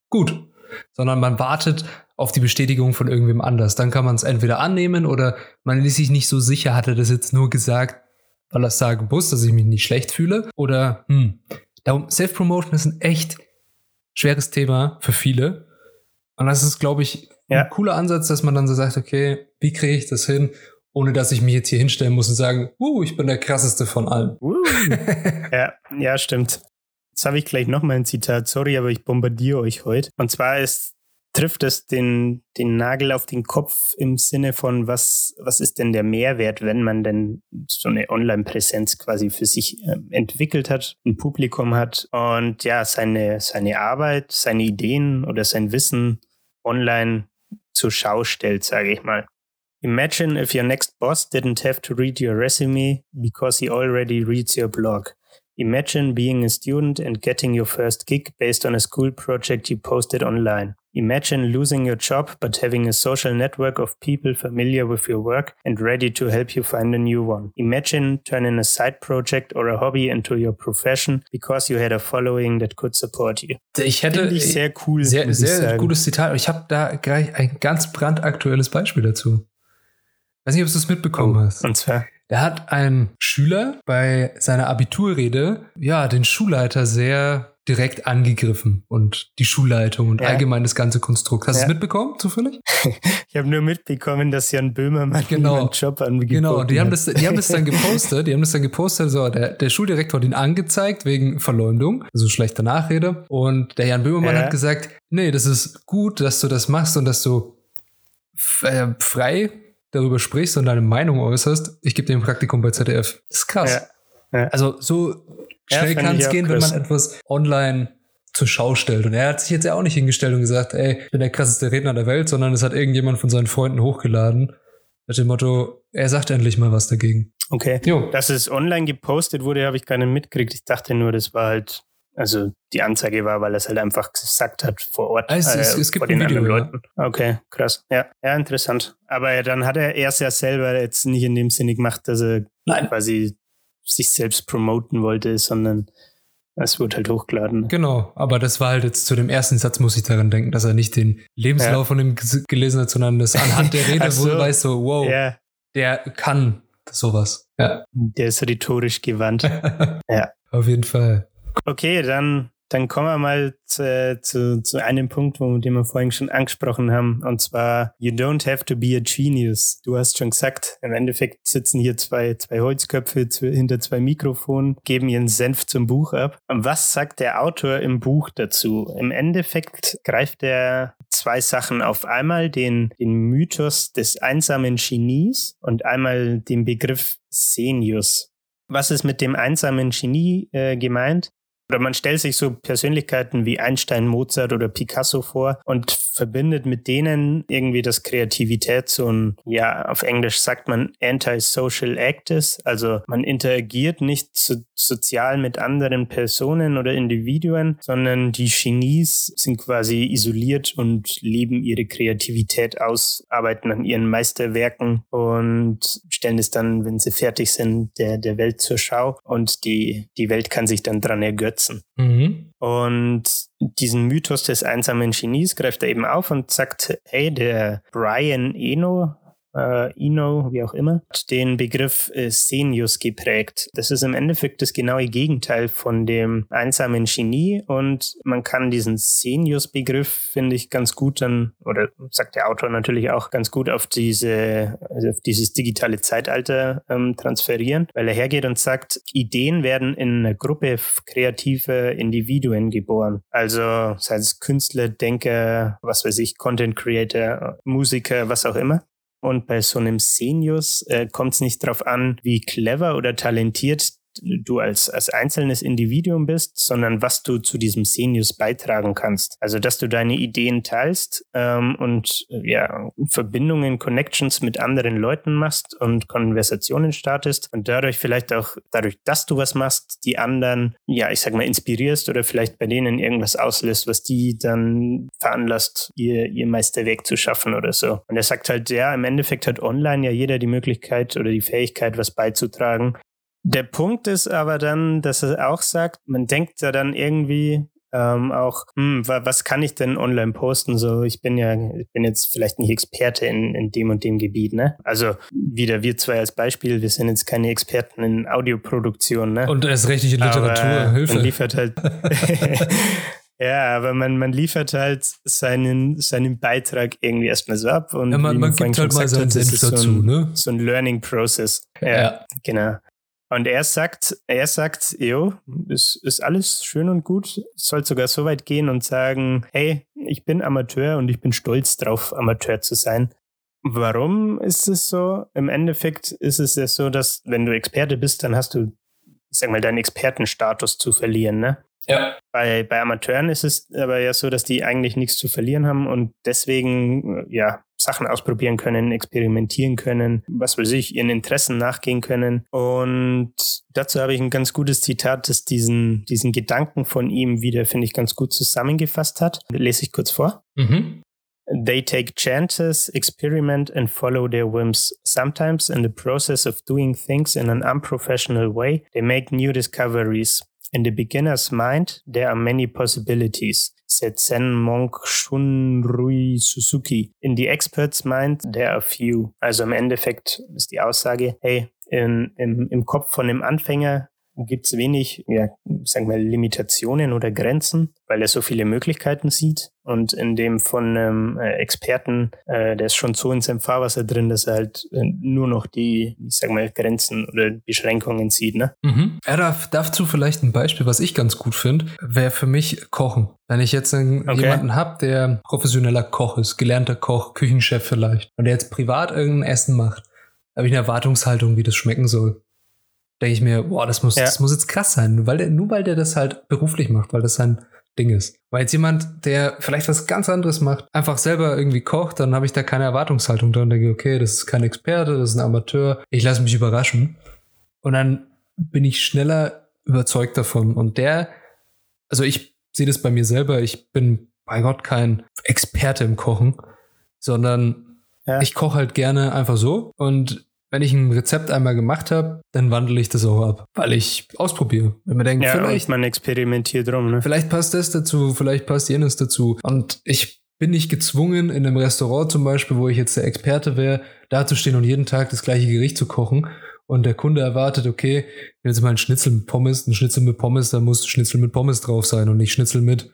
gut. Sondern man wartet auf die Bestätigung von irgendwem anders. Dann kann man es entweder annehmen oder man ist sich nicht so sicher, hat er das jetzt nur gesagt, weil er es sagen muss, dass ich mich nicht schlecht fühle. Oder, hm, darum, Self-Promotion ist ein echt schweres Thema für viele. Und das ist, glaube ich, ja. ein cooler Ansatz, dass man dann so sagt, okay, wie kriege ich das hin, ohne dass ich mich jetzt hier hinstellen muss und sagen, uh, ich bin der krasseste von allen. Uh. ja, ja, stimmt. Jetzt habe ich gleich noch mal ein Zitat. Sorry, aber ich bombardiere euch heute. Und zwar ist trifft es den, den Nagel auf den Kopf im Sinne von, was, was ist denn der Mehrwert, wenn man denn so eine Online-Präsenz quasi für sich äh, entwickelt hat, ein Publikum hat und ja, seine, seine Arbeit, seine Ideen oder sein Wissen online zur Schau stellt, sage ich mal. Imagine if your next boss didn't have to read your resume because he already reads your blog. Imagine being a student and getting your first gig based on a school project you posted online. Imagine losing your job but having a social network of people familiar with your work and ready to help you find a new one. Imagine turning a side project or a hobby into your profession because you had a following that could support you. Ich hätte Finde ich sehr cool. Sehr, sehr gutes Zitat. Ich habe da gleich ein ganz brandaktuelles Beispiel dazu. Weiß nicht, ob du es mitbekommen oh, hast. Und zwar? Da hat ein Schüler bei seiner Abiturrede ja den Schulleiter sehr direkt angegriffen und die Schulleitung und ja. allgemein das ganze Konstrukt. Hast ja. du es mitbekommen, zufällig? ich habe nur mitbekommen, dass Jan Böhmermann genau. einen Job angeboten Genau, die haben, das, die haben das dann gepostet, die haben das dann gepostet, so, der, der Schuldirektor hat ihn angezeigt wegen Verleumdung, also schlechter Nachrede und der Jan Böhmermann ja. hat gesagt, nee, das ist gut, dass du das machst und dass du äh, frei darüber sprichst und deine Meinung äußerst. Ich gebe dir ein Praktikum bei ZDF. Das ist krass. Also so Schnell ja, kann es gehen, wenn man etwas online zur Schau stellt. Und er hat sich jetzt ja auch nicht hingestellt und gesagt, ey, ich bin der krasseste Redner der Welt, sondern es hat irgendjemand von seinen Freunden hochgeladen. Mit dem Motto, er sagt endlich mal was dagegen. Okay. Jo. Dass es online gepostet wurde, habe ich gar nicht mitgekriegt. Ich dachte nur, das war halt Also die Anzeige war, weil er es halt einfach gesagt hat vor Ort. Ah, es, es, äh, es gibt vor den Video, anderen ja. Leuten. Okay, krass. Ja, ja, interessant. Aber dann hat er erst ja selber jetzt nicht in dem Sinne gemacht, dass er Nein. quasi sich selbst promoten wollte, sondern es wurde halt hochgeladen. Genau, aber das war halt jetzt zu dem ersten Satz, muss ich daran denken, dass er nicht den Lebenslauf Ja. von ihm gelesen hat, sondern das anhand der Rede so. wohl weiß so, wow, Ja, der kann sowas. Ja. der ist rhetorisch gewandt. Ja. Auf jeden Fall. Okay, dann, dann kommen wir mal zu, zu, zu einem Punkt, wo, den wir vorhin schon angesprochen haben. Und zwar, you don't have to be a genius. Du hast schon gesagt, im Endeffekt sitzen hier zwei, zwei Holzköpfe hinter zwei Mikrofonen, geben ihren Senf zum Buch ab. Und was sagt der Autor im Buch dazu? Im Endeffekt greift er zwei Sachen auf. Einmal den, den Mythos des einsamen Genies und einmal den Begriff Senius. Was ist mit dem einsamen Genie äh, gemeint? Oder man stellt sich so Persönlichkeiten wie Einstein, Mozart oder Picasso vor und verbindet mit denen irgendwie, dass Kreativität so ein, ja, auf Englisch sagt man anti-social act ist. Also man interagiert nicht so, sozial mit anderen Personen oder Individuen, sondern die Genies sind quasi isoliert und leben ihre Kreativität aus, arbeiten an ihren Meisterwerken und stellen es dann, wenn sie fertig sind, der, der Welt zur Schau und die, die Welt kann sich dann dran ergötzen. Mhm. Und diesen Mythos des einsamen Genies greift er eben auf und sagt, hey, der Brian Eno, äh, Eno, wie auch immer, den Begriff äh, Senius geprägt. Das ist im Endeffekt das genaue Gegenteil von dem einsamen Genie und man kann diesen Senius-Begriff, finde ich, ganz gut dann, oder sagt der Autor natürlich auch ganz gut auf diese, also auf dieses digitale Zeitalter ähm, transferieren, weil er hergeht und sagt, Ideen werden in einer Gruppe kreativer Individuen geboren. Also sei es Künstler, Denker, was weiß ich, Content Creator, Musiker, was auch immer. Und bei so einem Senius äh, kommt es nicht darauf an, wie clever oder talentiert du als, als einzelnes Individuum bist, sondern was du zu diesem Senius beitragen kannst. Also, dass du deine Ideen teilst ähm, und äh, ja, Verbindungen, Connections mit anderen Leuten machst und Konversationen startest und dadurch vielleicht auch, dadurch, dass du was machst, die anderen, ja, ich sag mal, inspirierst oder vielleicht bei denen irgendwas auslöst, was die dann veranlasst, ihr, ihr Meisterwerk zu schaffen oder so. Und er sagt halt, ja, im Endeffekt hat online ja jeder die Möglichkeit oder die Fähigkeit, was beizutragen. Der Punkt ist aber dann, dass er auch sagt, man denkt ja dann irgendwie ähm, auch, hm, wa- was kann ich denn online posten? So, ich bin ja, ich bin jetzt vielleicht nicht Experte in, in dem und dem Gebiet, ne? Also wieder wir zwei als Beispiel, wir sind jetzt keine Experten in Audioproduktion, ne? Und erst recht nicht in Literatur. Aber Hilfe. Man liefert halt. ja, aber man, man liefert halt seinen, seinen Beitrag irgendwie erstmal so ab. Und Ja, man- man gibt halt mal seinen Senf ist so dazu, ein, ne? So ein Learning Process. Ja, Ja. genau. Und er sagt, er sagt, jo, es ist alles schön und gut, soll sogar so weit gehen und sagen, hey, ich bin Amateur und ich bin stolz drauf, Amateur zu sein. Warum ist es so? Im Endeffekt ist es ja so, dass wenn du Experte bist, dann hast du, ich sag mal, deinen Expertenstatus zu verlieren, ne? Ja. Bei, bei Amateuren ist es aber ja so, dass die eigentlich nichts zu verlieren haben und deswegen ja Sachen ausprobieren können, experimentieren können, was weiß ich, ihren Interessen nachgehen können. Und dazu habe ich ein ganz gutes Zitat, das diesen, diesen Gedanken von ihm wieder, finde ich, ganz gut zusammengefasst hat. Lese ich kurz vor. Mhm. They take chances, experiment, and follow their whims. Sometimes, in the process of doing things in an unprofessional way, they make new discoveries. In the beginner's mind, there are many possibilities, said Zen monk Shunrui Suzuki. In the expert's mind, there are few. Also im Endeffekt ist die Aussage, hey, in, im, im Kopf von dem Anfänger gibt es wenig, ja, sagen wir, Limitationen oder Grenzen, weil er so viele Möglichkeiten sieht. Und in dem von einem äh, Experten, äh, der ist schon so in seinem Fahrwasser drin, dass er halt äh, nur noch die, ich sag mal, Grenzen oder Beschränkungen sieht, ne? Mhm. Er darf dazu vielleicht ein Beispiel, was ich ganz gut finde, wäre für mich Kochen. Wenn ich jetzt einen, Okay. jemanden habe, der professioneller Koch ist, gelernter Koch, Küchenchef vielleicht, und der jetzt privat irgendein Essen macht, habe ich eine Erwartungshaltung, wie das schmecken soll. Denke ich mir, boah, das muss, Ja. das muss jetzt krass sein, weil der, nur weil der das halt beruflich macht, weil das sein Ding ist. Weil jetzt jemand, der vielleicht was ganz anderes macht, einfach selber irgendwie kocht, dann habe ich da keine Erwartungshaltung dran. Denke, okay, das ist kein Experte, das ist ein Amateur, ich lasse mich überraschen. Und dann bin ich schneller überzeugt davon. Und der also ich sehe das bei mir selber, ich bin bei Gott kein Experte im Kochen, sondern ja. ich koche halt gerne einfach so und wenn ich ein Rezept einmal gemacht habe, dann wandle ich das auch ab, weil ich ausprobiere. Wenn man denkt, ja, vielleicht man experimentiert drum, ne? Vielleicht passt das dazu, vielleicht passt jenes dazu. Und ich bin nicht gezwungen, in einem Restaurant zum Beispiel, wo ich jetzt der Experte wäre, dazustehen und jeden Tag das gleiche Gericht zu kochen. Und der Kunde erwartet, okay, jetzt mal ein Schnitzel mit Pommes, ein Schnitzel mit Pommes, dann muss Schnitzel mit Pommes drauf sein und nicht Schnitzel mit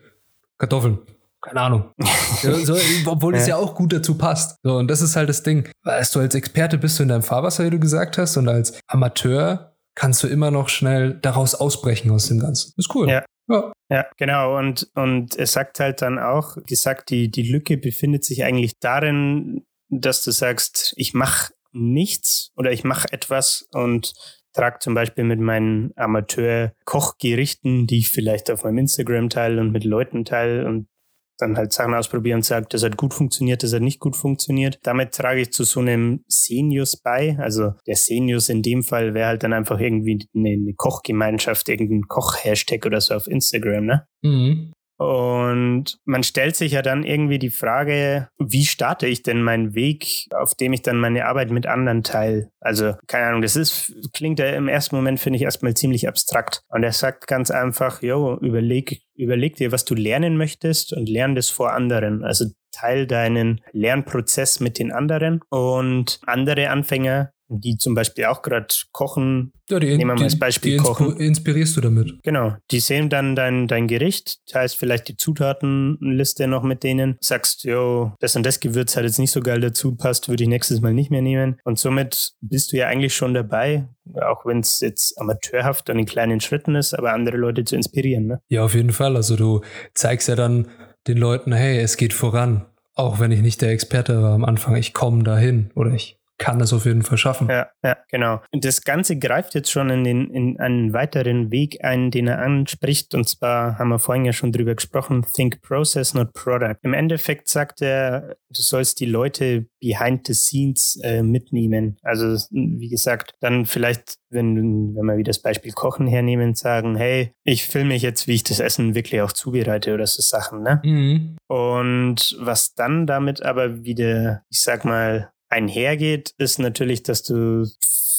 Kartoffeln keine Ahnung. so, obwohl es ja. ja auch gut dazu passt. So, und das ist halt das Ding. Weißt du, als Experte bist du in deinem Fahrwasser, wie du gesagt hast, und als Amateur kannst du immer noch schnell daraus ausbrechen aus dem Ganzen. ist cool. Ja. Ja. ja, genau. Und, und es sagt halt dann auch, gesagt, die, die Lücke befindet sich eigentlich darin, dass du sagst, ich mache nichts oder ich mache etwas und trage zum Beispiel mit meinen Amateur-Kochgerichten, die ich vielleicht auf meinem Instagram teile und mit Leuten teile und dann halt Sachen ausprobieren und sagt, das hat gut funktioniert, das hat nicht gut funktioniert. Damit trage ich zu so einem Senius bei. Also der Senius in dem Fall wäre halt dann einfach irgendwie eine, Kochgemeinschaft, irgendein Koch-Hashtag oder so auf Instagram, ne? Mhm. Und man stellt sich ja dann irgendwie die Frage, wie starte ich denn meinen Weg, auf dem ich dann meine Arbeit mit anderen teile? Also, keine Ahnung, das ist, klingt ja im ersten Moment, finde ich, erstmal ziemlich abstrakt. Und er sagt ganz einfach, jo, überleg, überleg dir, was du lernen möchtest und lern das vor anderen. Also teil deinen Lernprozess mit den anderen und andere Anfänger die zum Beispiel auch gerade kochen. Ja, die, Nehmen wir mal als Beispiel die kochen. inspirierst du damit. Genau. Die sehen dann dein, dein Gericht, teilst vielleicht die Zutatenliste noch mit denen, sagst, jo, das und das Gewürz hat jetzt nicht so geil dazu, passt, würde ich nächstes Mal nicht mehr nehmen. Und somit bist du ja eigentlich schon dabei, auch wenn es jetzt amateurhaft und in kleinen Schritten ist, aber andere Leute zu inspirieren. Ne? Ja, auf jeden Fall. Also du zeigst ja dann den Leuten, hey, es geht voran. Auch wenn ich nicht der Experte war am Anfang, ich komme dahin oder ich kann es auf jeden Fall schaffen. Ja, ja, genau. Und das Ganze greift jetzt schon in, den, in einen weiteren Weg ein, den er anspricht. Und zwar haben wir vorhin ja schon drüber gesprochen, Think Process, not Product. Im Endeffekt sagt er, du sollst die Leute behind the scenes äh, mitnehmen. Also, wie gesagt, dann vielleicht, wenn, wenn wir wieder das Beispiel Kochen hernehmen, sagen, hey, ich filme jetzt, wie ich das Essen wirklich auch zubereite oder so Sachen, ne? Mhm. Und was dann damit aber wieder, ich sag mal, einhergeht, ist natürlich, dass du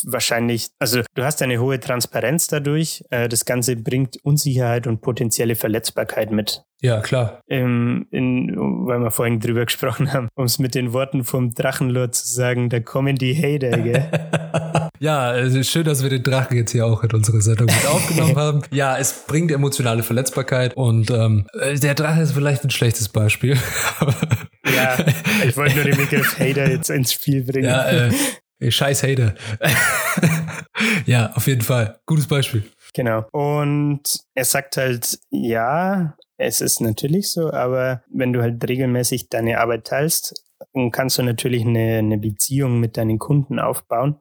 wahrscheinlich, also du hast eine hohe Transparenz dadurch. Äh, das Ganze bringt Unsicherheit und potenzielle Verletzbarkeit mit. Ja, klar. Im, in, weil wir vorhin drüber gesprochen haben, um es mit den Worten vom Drachenlord zu sagen, da kommen die Hater, gell? ja, also schön, dass wir den Drachen jetzt hier auch in unsere Sendung mit aufgenommen haben. Ja, es bringt emotionale Verletzbarkeit und ähm, der Drache ist vielleicht ein schlechtes Beispiel. ja, ich wollte nur den Begriff Hater jetzt ins Spiel bringen. Ja, äh, Scheiß Hater. ja, auf jeden Fall. Gutes Beispiel. Genau. Und er sagt halt, ja, es ist natürlich so, aber wenn du halt regelmäßig deine Arbeit teilst, kannst du natürlich eine, eine Beziehung mit deinen Kunden aufbauen.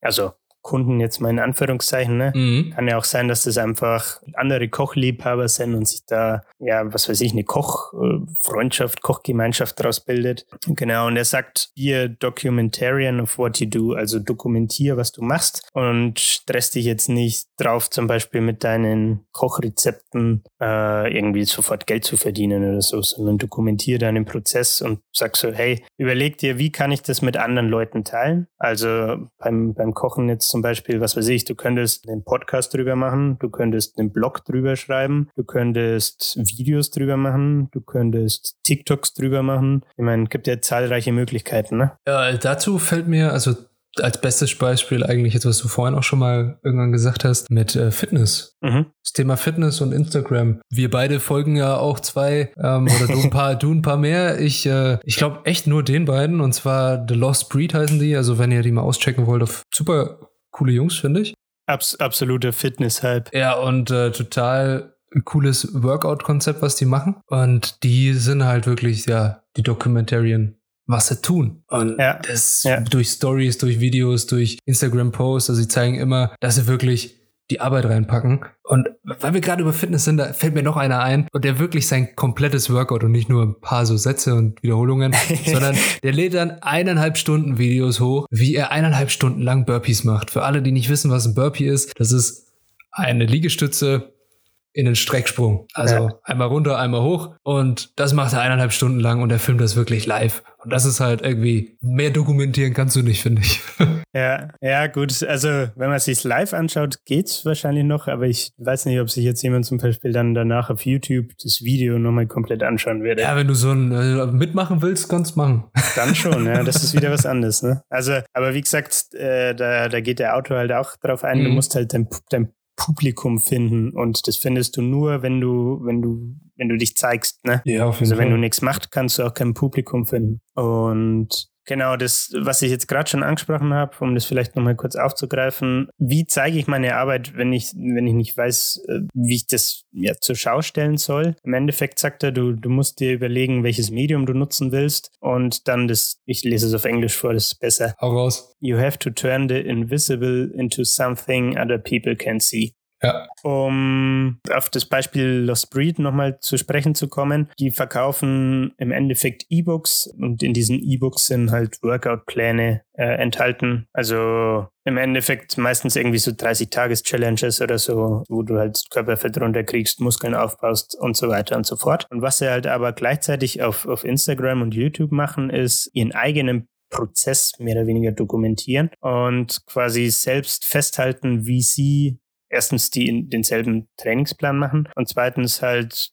Also Kunden jetzt mal in Anführungszeichen. Ne? Mhm. Kann ja auch sein, dass das einfach andere Kochliebhaber sind und sich da, ja, was weiß ich, eine Kochfreundschaft, Kochgemeinschaft daraus bildet. Genau, und er sagt, ihr Documentarian of what you do, also dokumentier, was du machst und stress dich jetzt nicht drauf, zum Beispiel mit deinen Kochrezepten äh, irgendwie sofort Geld zu verdienen oder so, sondern dokumentier deinen Prozess und sag so, hey, überleg dir, wie kann ich das mit anderen Leuten teilen? Also beim, beim Kochen jetzt zum zum Beispiel, was weiß ich, du könntest einen Podcast drüber machen, du könntest einen Blog drüber schreiben, du könntest Videos drüber machen, du könntest TikToks drüber machen. Ich meine, es gibt ja zahlreiche Möglichkeiten, ne? Ja, dazu fällt mir, also als bestes Beispiel eigentlich jetzt, was du vorhin auch schon mal irgendwann gesagt hast, mit äh, Fitness. Mhm. Das Thema Fitness und Instagram. Wir beide folgen ja auch zwei ähm, oder du ein paar, du ein paar mehr. Ich, äh, ich glaube echt nur den beiden und zwar The Lost Breed heißen die. Also wenn ihr die mal auschecken wollt, auf super coole Jungs, finde ich. Abs absoluter Fitness-Hype. Ja, und äh, total cooles Workout-Konzept, was die machen. Und die sind halt wirklich, ja, die Documentarian, was sie tun. Und ja. das ja. durch Stories, durch Videos, durch Instagram-Posts, also sie zeigen immer, dass sie wirklich die Arbeit reinpacken. Und weil wir gerade über Fitness sind, da fällt mir noch einer ein und der wirklich sein komplettes Workout und nicht nur ein paar so Sätze und Wiederholungen, sondern der lädt dann eineinhalb Stunden Videos hoch, wie er eineinhalb Stunden lang Burpees macht. Für alle, die nicht wissen, was ein Burpee ist, das ist eine Liegestütze in den Strecksprung. Also ja. einmal runter, einmal hoch. Und das macht er eineinhalb Stunden lang und er filmt das wirklich live. Und das ist halt irgendwie, mehr dokumentieren kannst du nicht, finde ich. Ja, ja, gut. Also, wenn man sich live anschaut, geht's wahrscheinlich noch, aber ich weiß nicht, ob sich jetzt jemand zum Beispiel dann danach auf YouTube das Video nochmal komplett anschauen würde. Ja, wenn du so ein äh, mitmachen willst, kannst du machen. Dann schon, ja. Das ist wieder was anderes, ne? Also, aber wie gesagt, äh, da, da geht der Autor halt auch drauf ein, mhm. du musst halt dein, dein Publikum finden und das findest du nur, wenn du, wenn du, wenn du dich zeigst, ne? Ja, auf jeden also Fall. wenn du nichts machst, kannst du auch kein Publikum finden. Und Genau, das, was ich jetzt gerade schon angesprochen habe, um das vielleicht nochmal kurz aufzugreifen. Wie zeige ich meine Arbeit, wenn ich, wenn ich nicht weiß, äh, wie ich das ja, zur Schau stellen soll? Im Endeffekt sagt er, du, du musst dir überlegen, welches Medium du nutzen willst und dann das, ich lese es auf Englisch vor, das ist besser. Hau raus. You have to turn the invisible into something other people can see. Ja. Um auf das Beispiel Lost Breed nochmal zu sprechen zu kommen, die verkaufen im Endeffekt E-Books und in diesen E-Books sind halt Workout-Pläne äh, enthalten. Also im Endeffekt meistens irgendwie so 30-Tages-Challenges oder so, wo du halt Körperfett runterkriegst, Muskeln aufbaust und so weiter und so fort. Und was sie halt aber gleichzeitig auf, auf Instagram und YouTube machen, ist ihren eigenen Prozess mehr oder weniger dokumentieren und quasi selbst festhalten, wie sie erstens die denselben Trainingsplan machen und zweitens halt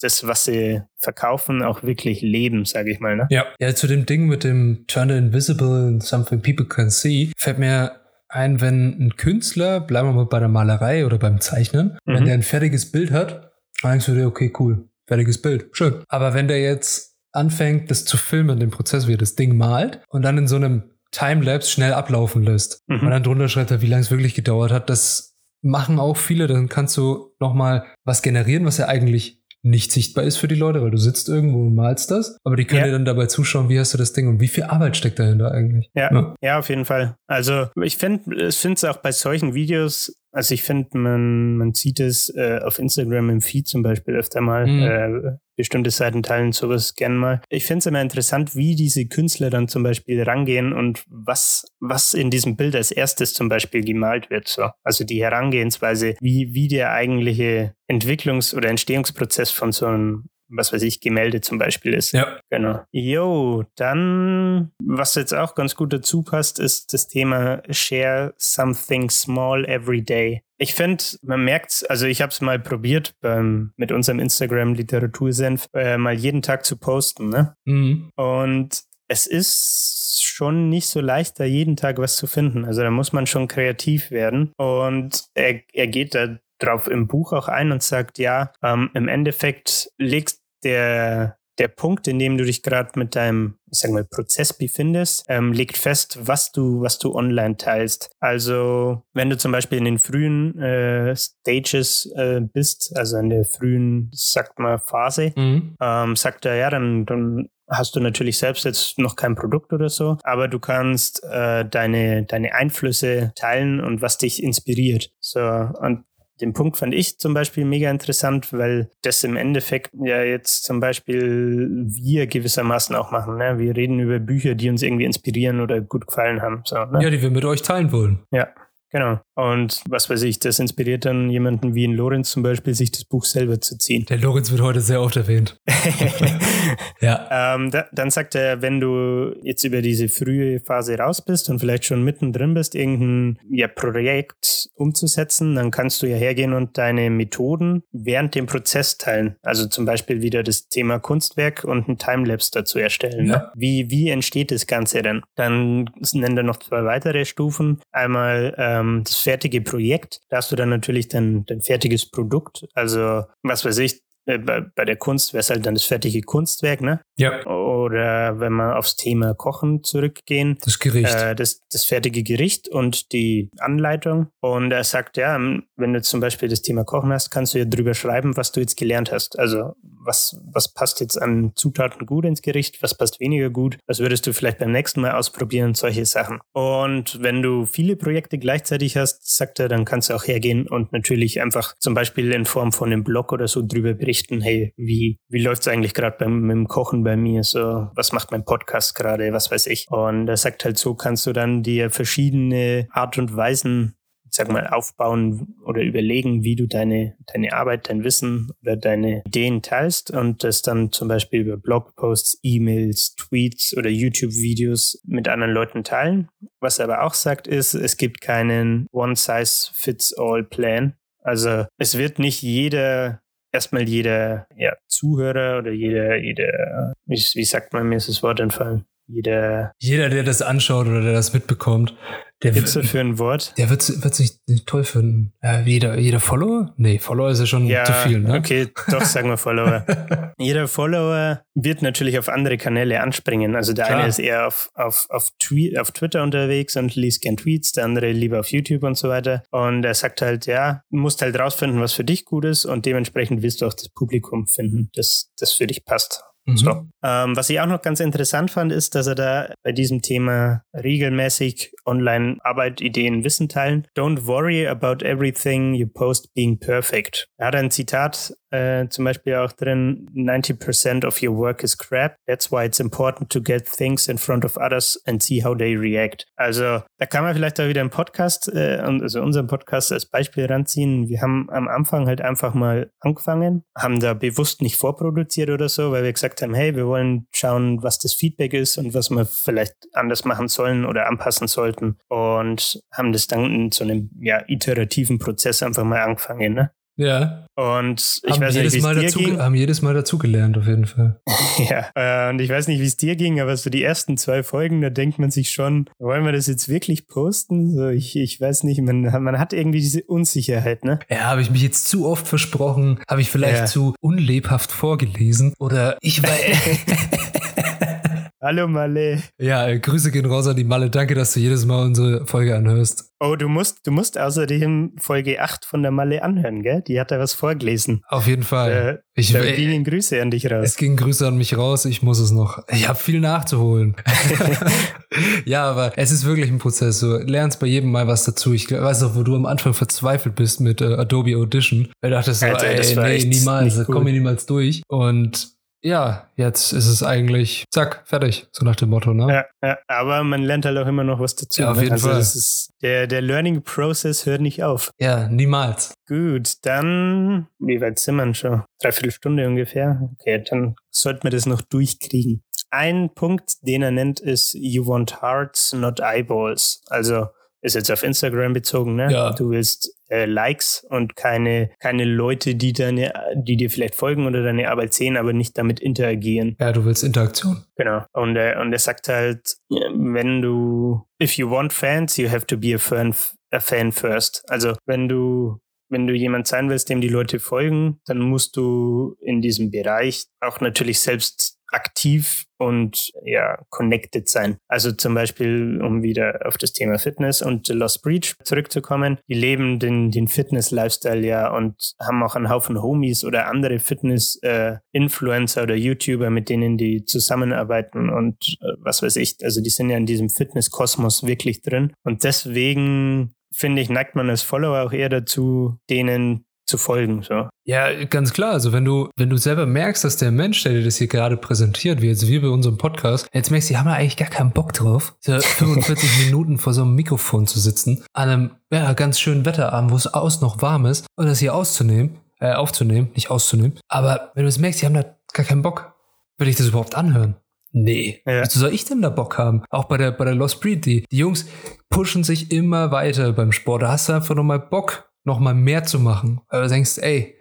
das, was sie verkaufen, auch wirklich leben, sage ich mal. Ne? Ja. ja, zu dem Ding mit dem Turn the Invisible and Something People Can See, fällt mir ein, wenn ein Künstler, bleiben wir mal bei der Malerei oder beim Zeichnen, mhm. wenn der ein fertiges Bild hat, dann denkst du dir, okay, cool, fertiges Bild, schön. Aber wenn der jetzt anfängt, das zu filmen, den Prozess, wie er das Ding malt und dann in so einem Timelapse schnell ablaufen lässt mhm. und dann drunter schreibt wie lange es wirklich gedauert hat, das machen auch viele. Dann kannst du nochmal was generieren, was ja eigentlich nicht sichtbar ist für die Leute, weil du sitzt irgendwo und malst das, aber die können ja. dir dann dabei zuschauen, wie hast du das Ding und wie viel Arbeit steckt dahinter eigentlich. Ja, ja, ja auf jeden Fall. Also ich finde ich finde es auch bei solchen Videos also ich finde, man, man sieht es äh, auf Instagram im Feed zum Beispiel öfter mal. Mhm. Äh, bestimmte Seiten teilen sowas gern mal. Ich finde es immer interessant, wie diese Künstler dann zum Beispiel rangehen und was, was in diesem Bild als erstes zum Beispiel gemalt wird. So. Also die Herangehensweise, wie, wie der eigentliche Entwicklungs- oder Entstehungsprozess von so einem was weiß ich, Gemälde zum Beispiel ist. Ja. Genau. Jo, dann, was jetzt auch ganz gut dazu passt, ist das Thema Share Something Small Every Day. Ich finde, man merkt also ich habe es mal probiert beim, mit unserem Instagram Literatursenf, äh, mal jeden Tag zu posten, ne? Mhm. Und es ist schon nicht so leicht, da jeden Tag was zu finden. Also da muss man schon kreativ werden. Und er, er geht da drauf im Buch auch ein und sagt, ja, ähm, im Endeffekt legst der, der Punkt, in dem du dich gerade mit deinem, ich sag mal, Prozess befindest, ähm, legt fest, was du, was du online teilst. Also, wenn du zum Beispiel in den frühen äh, Stages äh, bist, also in der frühen, sagt mal, Phase, mhm. ähm, sagt er, ja, dann, dann hast du natürlich selbst jetzt noch kein Produkt oder so, aber du kannst äh, deine, deine Einflüsse teilen und was dich inspiriert. So, und den Punkt fand ich zum Beispiel mega interessant, weil das im Endeffekt ja jetzt zum Beispiel wir gewissermaßen auch machen. Ne? Wir reden über Bücher, die uns irgendwie inspirieren oder gut gefallen haben. So, ne? Ja, die wir mit euch teilen wollen. Ja, Genau. Und was weiß ich, das inspiriert dann jemanden wie in Lorenz zum Beispiel, sich das Buch selber zu ziehen. Der Lorenz wird heute sehr oft erwähnt. ja. Ähm, da, dann sagt er, wenn du jetzt über diese frühe Phase raus bist und vielleicht schon mittendrin bist, irgendein ja, Projekt umzusetzen, dann kannst du ja hergehen und deine Methoden während dem Prozess teilen. Also zum Beispiel wieder das Thema Kunstwerk und ein Timelapse dazu erstellen. Ja. Wie, wie entsteht das Ganze denn? Dann nennt er noch zwei weitere Stufen. Einmal ähm, das fertige Projekt. Da hast du dann natürlich dein, dein fertiges Produkt. Also, was weiß ich, äh, bei, bei der Kunst wäre es halt dann das fertige Kunstwerk, ne? Ja. Oder wenn wir aufs Thema Kochen zurückgehen. Das Gericht. Äh, das, das fertige Gericht und die Anleitung. Und er sagt, ja, wenn du zum Beispiel das Thema Kochen hast, kannst du ja drüber schreiben, was du jetzt gelernt hast. Also was, was passt jetzt an Zutaten gut ins Gericht, was passt weniger gut, was würdest du vielleicht beim nächsten Mal ausprobieren, solche Sachen. Und wenn du viele Projekte gleichzeitig hast, sagt er, dann kannst du auch hergehen und natürlich einfach zum Beispiel in Form von einem Blog oder so drüber berichten, hey, wie, wie läuft es eigentlich gerade beim, beim Kochen bei mir, so, was macht mein Podcast gerade, was weiß ich. Und er sagt halt, so kannst du dann dir verschiedene Art und Weisen sag mal, aufbauen oder überlegen, wie du deine, deine Arbeit, dein Wissen oder deine Ideen teilst und das dann zum Beispiel über Blogposts, E-Mails, Tweets oder YouTube-Videos mit anderen Leuten teilen. Was er aber auch sagt, ist, es gibt keinen One-Size-Fits-All-Plan. Also es wird nicht jeder erstmal jeder ja, Zuhörer oder jeder, jeder, wie, wie sagt man, mir ist das Wort entfallen, jeder. Jeder, der das anschaut oder der das mitbekommt, der wird. für ein Wort? Der wird, wird sich toll finden. Äh, jeder, jeder Follower? Nee, Follower ist ja schon ja, zu viel, ne? Okay, doch, sagen wir Follower. jeder Follower wird natürlich auf andere Kanäle anspringen. Also der Klar. eine ist eher auf, auf, auf, Tweet, auf Twitter unterwegs und liest gern Tweets, der andere lieber auf YouTube und so weiter. Und er sagt halt, ja, musst halt rausfinden, was für dich gut ist und dementsprechend willst du auch das Publikum finden, das, das für dich passt. Mhm. So. Ähm, was ich auch noch ganz interessant fand, ist, dass er da bei diesem Thema regelmäßig online Arbeit, Ideen, Wissen teilen. Don't worry about everything you post being perfect. Er hat ein Zitat äh, zum Beispiel auch drin, 90% of your work is crap. That's why it's important to get things in front of others and see how they react. Also da kann man vielleicht auch wieder einen Podcast, äh, also unseren Podcast als Beispiel ranziehen. Wir haben am Anfang halt einfach mal angefangen, haben da bewusst nicht vorproduziert oder so, weil wir gesagt haben, hey, wir wollen schauen, was das Feedback ist und was wir vielleicht anders machen sollen oder anpassen sollten und haben das dann in so einem ja, iterativen Prozess einfach mal angefangen. Ne? Ja. Und ich haben weiß nicht, wie es dir dazu, ging. Haben jedes Mal dazugelernt, auf jeden Fall. ja. Äh, und ich weiß nicht, wie es dir ging, aber so die ersten zwei Folgen, da denkt man sich schon, wollen wir das jetzt wirklich posten? So, ich, ich weiß nicht, man, man hat irgendwie diese Unsicherheit, ne? Ja, habe ich mich jetzt zu oft versprochen? Habe ich vielleicht ja. zu unlebhaft vorgelesen? Oder ich war. Hallo Malle. Ja, äh, Grüße gehen raus an die Malle. Danke, dass du jedes Mal unsere Folge anhörst. Oh, du musst, du musst außerdem Folge 8 von der Malle anhören, gell? Die hat da was vorgelesen. Auf jeden Fall. Äh, ich, da äh, gingen Grüße an dich raus. Es gingen Grüße an mich raus. Ich muss es noch. Ich habe viel nachzuholen. ja, aber es ist wirklich ein Prozess. Du lernst bei jedem Mal was dazu. Ich weiß noch, wo du am Anfang verzweifelt bist mit äh, Adobe Audition. Da dachtest du, Alter, ey, nee, niemals, da komme ich niemals durch. Und ja, jetzt ist es eigentlich, zack, fertig, so nach dem Motto, ne? Ja, ja aber man lernt halt auch immer noch was dazu. Ja, auf ne? jeden also Fall. Das ist, der, der Learning Process hört nicht auf. Ja, niemals. Gut, dann, wie weit sind wir schon? Dreiviertel Stunde ungefähr. Okay, dann sollten wir das noch durchkriegen. Ein Punkt, den er nennt, ist You want hearts, not eyeballs. Also, ist jetzt auf Instagram bezogen, ne? Ja. Du willst äh, Likes und keine, keine Leute, die deine, die dir vielleicht folgen oder deine Arbeit sehen, aber nicht damit interagieren. Ja, du willst Interaktion. Genau. Und, äh, und er sagt halt, wenn du, if you want fans, you have to be a fan, a fan first. Also wenn du wenn du jemand sein willst, dem die Leute folgen, dann musst du in diesem Bereich auch natürlich selbst aktiv und ja, connected sein. Also zum Beispiel, um wieder auf das Thema Fitness und Lost Breach zurückzukommen, die leben den, den Fitness-Lifestyle ja und haben auch einen Haufen Homies oder andere Fitness-Influencer äh, oder YouTuber, mit denen die zusammenarbeiten und äh, was weiß ich. Also die sind ja in diesem Fitness-Kosmos wirklich drin. Und deswegen finde ich, neigt man als Follower auch eher dazu, denen zu folgen. So. Ja, ganz klar. Also wenn du, wenn du selber merkst, dass der Mensch, der dir das hier gerade präsentiert, wie jetzt wir bei unserem Podcast, jetzt merkst du, die haben ja eigentlich gar keinen Bock drauf, so 45 Minuten vor so einem Mikrofon zu sitzen, an einem ja, ganz schönen Wetterabend, wo es aus noch warm ist, und das hier auszunehmen, äh, aufzunehmen, nicht auszunehmen. Aber wenn du es merkst, die haben da gar keinen Bock, will ich das überhaupt anhören? Nee. Ja. Wieso soll ich denn da Bock haben? Auch bei der, bei der Lost Breed, die, die Jungs pushen sich immer weiter beim Sport. Da hast du einfach nochmal Bock, nochmal mehr zu machen. Weil du denkst, ey,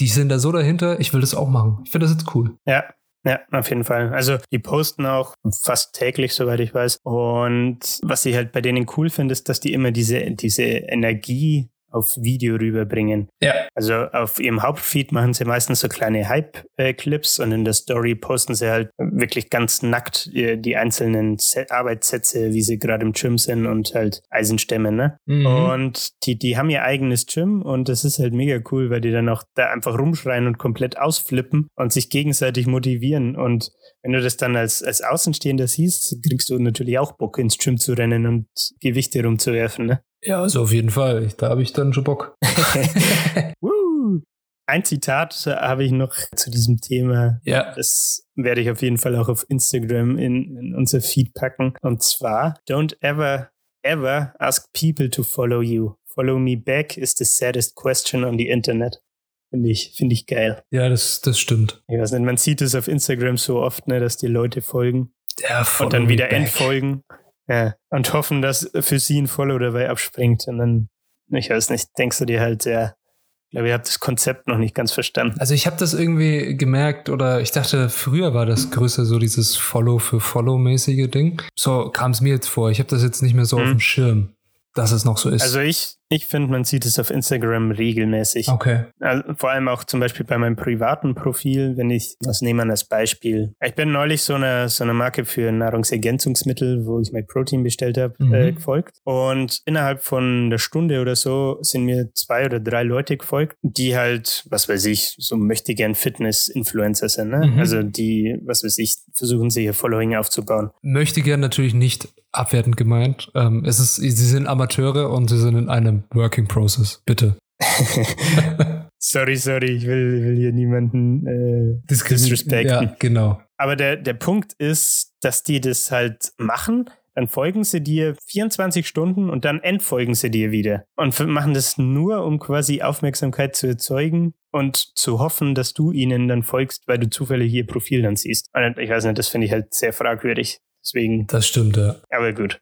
die sind da so dahinter, ich will das auch machen. Ich finde das jetzt cool. Ja, ja, auf jeden Fall. Also die posten auch fast täglich, soweit ich weiß. Und was ich halt bei denen cool finde, ist, dass die immer diese, diese Energie auf Video rüberbringen. Ja. Also auf ihrem Hauptfeed machen sie meistens so kleine Hype-Clips und in der Story posten sie halt wirklich ganz nackt die einzelnen Arbeitssätze, wie sie gerade im Gym sind und halt Eisenstämme, ne? Mhm. Und die, die haben ihr eigenes Gym und das ist halt mega cool, weil die dann auch da einfach rumschreien und komplett ausflippen und sich gegenseitig motivieren und wenn du das dann als, als Außenstehender siehst, kriegst du natürlich auch Bock ins Gym zu rennen und Gewichte rumzuwerfen, ne? Ja, also auf jeden Fall. Da habe ich dann schon Bock. Ein Zitat habe ich noch zu diesem Thema. Ja. Das werde ich auf jeden Fall auch auf Instagram in, in unser Feed packen. Und zwar, don't ever, ever ask people to follow you. follow me back is the saddest question on the internet. Finde ich, finde ich geil. Ja, das, das stimmt. Ich weiß nicht, man sieht es auf Instagram so oft, ne, dass die Leute folgen Ja, und dann wieder back. entfolgen. Ja, und hoffen, dass für sie ein Follow dabei abspringt. Und dann, ich weiß nicht, denkst du dir halt, ja, ich glaube, ihr habt das Konzept noch nicht ganz verstanden. Also ich habe das irgendwie gemerkt oder ich dachte, früher war das größer so dieses Follow für Follow-mäßige Ding. So kam es mir jetzt vor. Ich habe das jetzt nicht mehr so Mhm. auf dem Schirm, dass es noch so ist. Also ich, ich finde, man sieht es auf Instagram regelmäßig. okay. Also vor allem auch zum Beispiel bei meinem privaten Profil, wenn ich, was nehmen wir als Beispiel. Ich bin neulich so eine, so eine Marke für Nahrungsergänzungsmittel, wo ich mein Protein bestellt habe, Mhm. äh, gefolgt. Und innerhalb von einer Stunde oder so sind mir zwei oder drei Leute gefolgt, die halt, was weiß ich, so möchte gern Fitness-Influencer sind. Ne? Mhm. Also die, was weiß ich, versuchen sich ihr Following aufzubauen. Möchte gern natürlich nicht abwertend gemeint. Ähm, es ist, sie sind Amateure und sie sind in einem Working Process. Bitte. sorry, sorry, ich will, will hier niemanden äh, disrespekten. Ja, genau. Aber der, der Punkt ist, dass die das halt machen, dann folgen sie dir 24 Stunden und dann entfolgen sie dir wieder. Und machen das nur, um quasi Aufmerksamkeit zu erzeugen und zu hoffen, dass du ihnen dann folgst, weil du zufällig ihr Profil dann siehst. Und ich weiß nicht, das finde ich halt sehr fragwürdig. Deswegen, Das stimmt, ja. aber gut.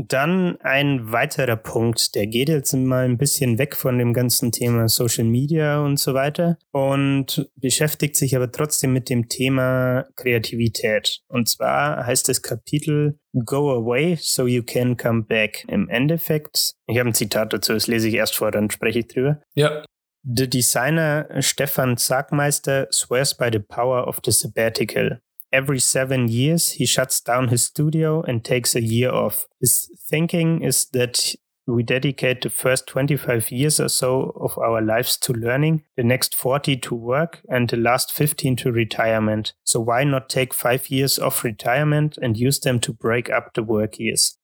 Dann ein weiterer Punkt, der geht jetzt mal ein bisschen weg von dem ganzen Thema Social Media und so weiter und beschäftigt sich aber trotzdem mit dem Thema Kreativität. Und zwar heißt das Kapitel Go Away so you can come back. Im Endeffekt, ich habe ein Zitat dazu, das lese ich erst vor, dann spreche ich drüber. Ja. The designer Stefan Sagmeister swears by the power of the sabbatical. Every seven years, he shuts down his studio and takes a year off. His thinking is that we dedicate the first 25 years or so of our lives to learning, the next 40 to work, and the last 15 to retirement. So why not take five years of retirement and use them to break up the work years?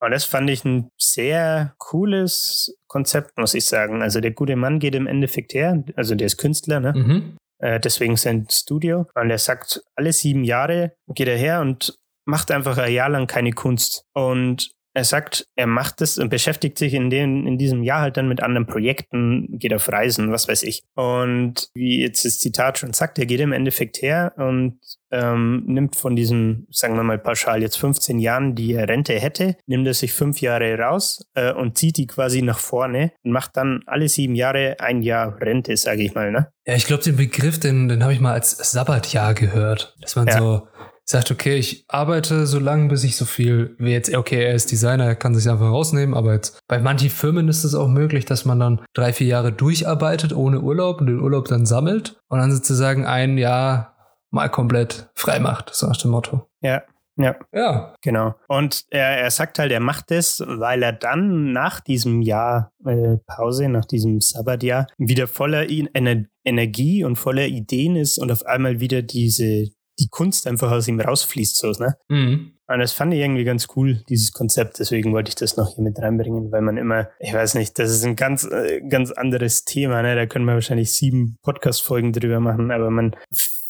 Und das fand ich ein sehr cooles Konzept, muss ich sagen. Also der gute Mann geht im Endeffekt her, also der ist Künstler, ne? Mhm. Äh, deswegen sein Studio. Und er sagt, alle sieben Jahre geht er her und macht einfach ein Jahr lang keine Kunst. Und er sagt, er macht es und beschäftigt sich in, dem, in diesem Jahr halt dann mit anderen Projekten, geht auf Reisen, was weiß ich. Und wie jetzt das Zitat schon sagt, er geht im Endeffekt her und ähm, nimmt von diesen, sagen wir mal pauschal, jetzt 15 Jahren, die er Rente hätte, nimmt er sich fünf Jahre raus äh, und zieht die quasi nach vorne und macht dann alle sieben Jahre ein Jahr Rente, sage ich mal. Ne? Ja, ich glaube, den Begriff, den, den habe ich mal als Sabbatjahr gehört. Dass man Ja. so sagt, okay, ich arbeite so lange, bis ich so viel, wie jetzt, okay, er ist Designer, er kann sich einfach rausnehmen, aber jetzt bei manchen Firmen ist es auch möglich, dass man dann drei, vier Jahre durcharbeitet ohne Urlaub und den Urlaub dann sammelt und dann sozusagen ein Jahr mal komplett frei macht, so nach dem Motto. Ja, ja. Ja. Genau. Und er, er sagt halt, er macht das, weil er dann nach diesem Jahr äh, Pause, nach diesem Sabbatjahr, wieder voller Ener Energie und voller Ideen ist und auf einmal wieder diese, die Kunst einfach aus ihm rausfließt, so, ne? Mhm. Und das fand ich irgendwie ganz cool, dieses Konzept. Deswegen wollte ich das noch hier mit reinbringen, weil man immer, ich weiß nicht, das ist ein ganz, äh, ganz anderes Thema, ne? Da können wir wahrscheinlich sieben Podcast-Folgen drüber machen, aber man,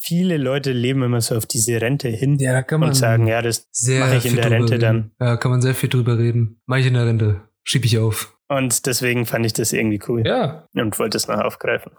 viele Leute leben immer so auf diese Rente hin Ja, da kann man und sagen, ja, das mache ich in der Rente dann. reden. Ja, kann man sehr viel drüber reden. Mach ich in der Rente. Schieb ich auf. Und deswegen fand ich das irgendwie cool Ja. und wollte es noch aufgreifen.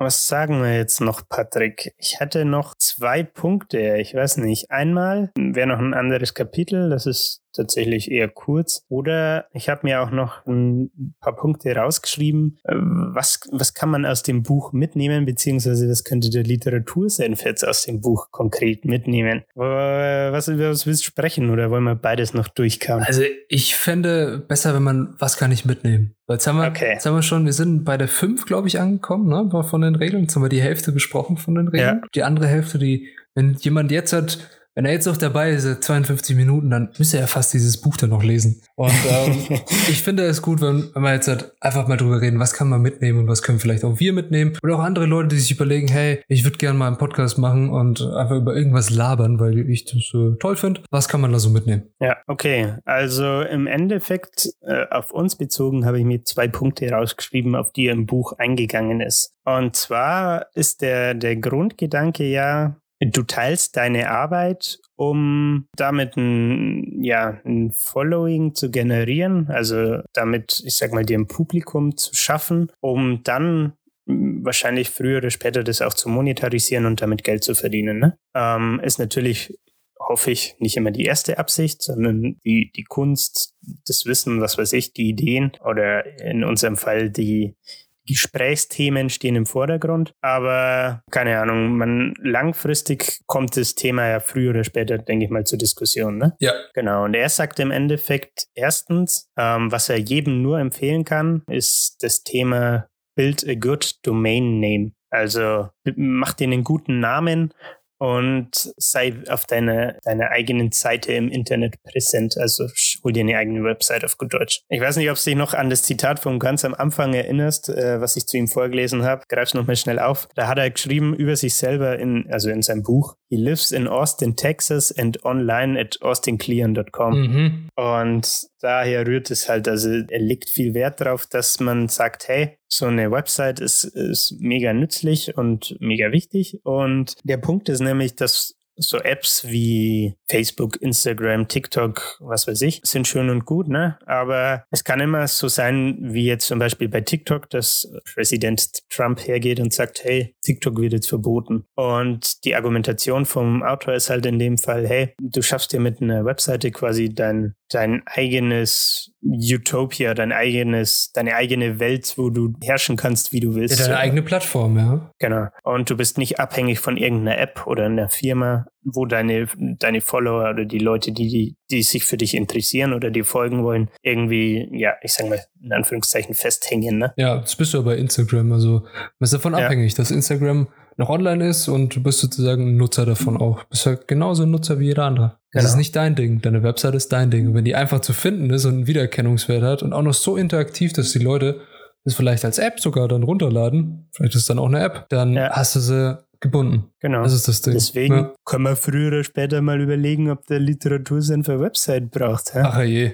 Was sagen wir jetzt noch, Patrick? Ich hatte noch zwei Punkte. Ich weiß nicht. Einmal wäre noch ein anderes Kapitel. Das ist tatsächlich eher kurz. Oder ich habe mir auch noch ein paar Punkte rausgeschrieben. Äh, Was, was kann man aus dem Buch mitnehmen, beziehungsweise was könnte der Literatursenf jetzt aus dem Buch konkret mitnehmen? Was, was willst du sprechen oder wollen wir beides noch durchkauen? Also ich fände besser, wenn man, was kann ich mitnehmen? Weil Jetzt haben wir, Okay. jetzt haben wir schon, wir sind bei der 5, glaube ich, angekommen, ne? Von den Regeln. Jetzt haben wir die Hälfte besprochen von den Regeln. Die andere Hälfte, die, wenn jemand jetzt hat, wenn er jetzt noch dabei ist, äh, 52 Minuten, dann müsste er fast dieses Buch dann noch lesen. Und ähm, ich finde es gut, wenn, wenn wir jetzt halt einfach mal drüber reden, was kann man mitnehmen und was können vielleicht auch wir mitnehmen. Oder auch andere Leute, die sich überlegen, hey, ich würde gerne mal einen Podcast machen und einfach über irgendwas labern, weil ich das äh, toll finde. Was kann man da so mitnehmen? Ja, okay. Also im Endeffekt äh, auf uns bezogen habe ich mir zwei Punkte rausgeschrieben, auf die er im Buch eingegangen ist. Und zwar ist der, der Grundgedanke ja, du teilst deine Arbeit, um damit ein, ja, ein Following zu generieren, also damit, ich sag mal, dir ein Publikum zu schaffen, um dann wahrscheinlich früher oder später das auch zu monetarisieren und damit Geld zu verdienen. Ne? Ähm, ist natürlich, hoffe ich, nicht immer die erste Absicht, sondern die, die Kunst, das Wissen, was weiß ich, die Ideen oder in unserem Fall die, Gesprächsthemen stehen im Vordergrund, aber keine Ahnung, man langfristig kommt das Thema ja früher oder später, denke ich mal, zur Diskussion. Ne? Ja. Genau. Und er sagt im Endeffekt erstens, ähm, was er jedem nur empfehlen kann, ist das Thema Build a good domain name. Also mach dir einen guten Namen und sei auf deiner deine eigenen Seite im Internet präsent. Also hol dir eine eigene Website auf gut Deutsch. Ich weiß nicht, ob du dich noch an das Zitat von ganz am Anfang erinnerst, äh, was ich zu ihm vorgelesen habe. Greif's nochmal schnell auf. Da hat er geschrieben über sich selber in, also in seinem Buch. He lives in Austin, Texas and online at austinclean.com. Mhm. Und daher rührt es halt, also er legt viel Wert darauf, dass man sagt, hey, so eine Website ist, ist mega nützlich und mega wichtig. Und der Punkt ist nämlich, dass so Apps wie Facebook, Instagram, TikTok, was weiß ich, sind schön und gut, ne? Aber es kann immer so sein, wie jetzt zum Beispiel bei TikTok, dass Präsident Trump hergeht und sagt, hey, TikTok wird jetzt verboten. Und die Argumentation vom Autor ist halt in dem Fall, hey, du schaffst dir mit einer Webseite quasi dein, dein eigenes Utopia, dein eigenes, deine eigene Welt, wo du herrschen kannst, wie du willst. Ja, deine eigene Plattform, ja. Genau. Und du bist nicht abhängig von irgendeiner App oder einer Firma, wo deine, deine Follower oder die Leute, die, die sich für dich interessieren oder dir folgen wollen, irgendwie, ja, ich sag mal, in Anführungszeichen festhängen, ne? Ja, das bist du aber bei Instagram. Also, man ist davon ja. abhängig, dass Instagram noch online ist und du bist sozusagen ein Nutzer davon auch. Du bist halt genauso ein Nutzer wie jeder andere. Das genau. ist nicht dein Ding. Deine Website ist dein Ding. Und wenn die einfach zu finden ist und einen Wiedererkennungswert hat und auch noch so interaktiv, dass die Leute das vielleicht als App sogar dann runterladen, vielleicht ist es dann auch eine App, dann ja. hast du sie gebunden. Genau. Das ist das Ding. Deswegen ja. können wir früher oder später mal überlegen, ob der Literatursinn für Website braucht. Hä? Ach je.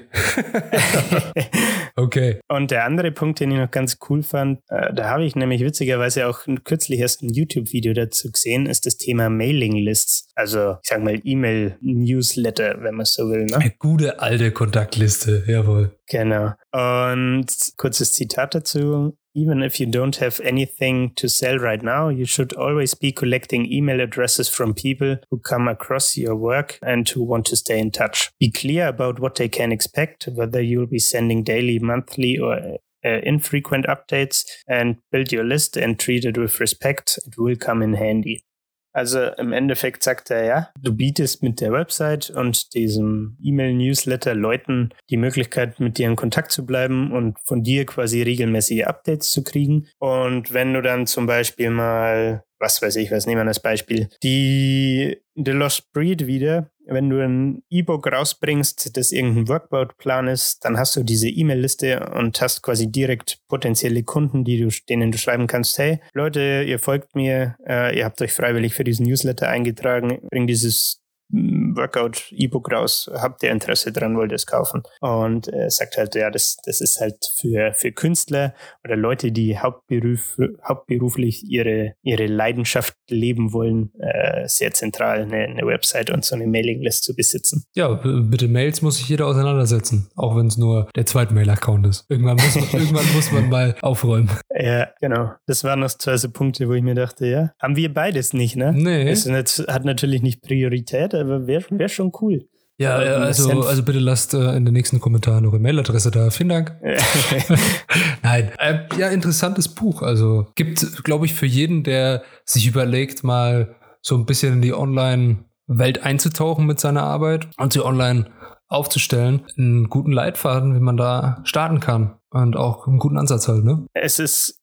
okay. Und der andere Punkt, den ich noch ganz cool fand, äh, da habe ich nämlich witzigerweise auch kürzlich erst ein YouTube-Video dazu gesehen, ist das Thema Mailing-Lists. Also, ich sag mal, E-Mail-Newsletter, wenn man so will. Ne? Eine gute alte Kontaktliste, jawohl. Genau. Und kurzes Zitat dazu. Even if you don't have anything to sell right now, you should always be collecting email addresses from people who come across your work and who want to stay in touch. Be clear about what they can expect, whether you'll be sending daily, monthly, or uh, infrequent updates, and build your list and treat it with respect. It will come in handy. Also im Endeffekt sagt er ja, du bietest mit der Website und diesem E-Mail-Newsletter Leuten die Möglichkeit, mit dir in Kontakt zu bleiben und von dir quasi regelmäßige Updates zu kriegen. Und wenn du dann zum Beispiel mal was weiß ich, was nehmen wir als Beispiel, die The Lost Breed wieder, wenn du ein E-Book rausbringst, das irgendein Workbout-Plan ist, dann hast du diese E-Mail-Liste und hast quasi direkt potenzielle Kunden, die du, denen du schreiben kannst, hey, Leute, ihr folgt mir, äh, ihr habt euch freiwillig für diesen Newsletter eingetragen, bring dieses Workout-E-Book raus, habt ihr Interesse dran, wollt ihr es kaufen? Und er sagt halt, ja, das, das ist halt für, für Künstler oder Leute, die Hauptberuf, hauptberuflich ihre, ihre Leidenschaft leben wollen, äh, sehr zentral, eine, eine Website und so eine Mailinglist zu besitzen. Ja, bitte Mails muss sich jeder auseinandersetzen, auch wenn es nur der zweite Mail-Account ist. Irgendwann muss, man, irgendwann muss man mal aufräumen. Ja, genau. Das waren noch zwei so Punkte, wo ich mir dachte, ja, haben wir beides nicht, ne? Nee. Es hat natürlich nicht Priorität, aber wäre wär schon cool. Ja, also, also bitte lasst äh, in den nächsten Kommentaren eure Mailadresse da. Vielen Dank. Nein, äh, ja, interessantes Buch. Also gibt, glaube ich, für jeden, der sich überlegt, mal so ein bisschen in die Online-Welt einzutauchen mit seiner Arbeit und sie online aufzustellen, einen guten Leitfaden, wie man da starten kann. Und auch einen guten Ansatz halt, ne? Es ist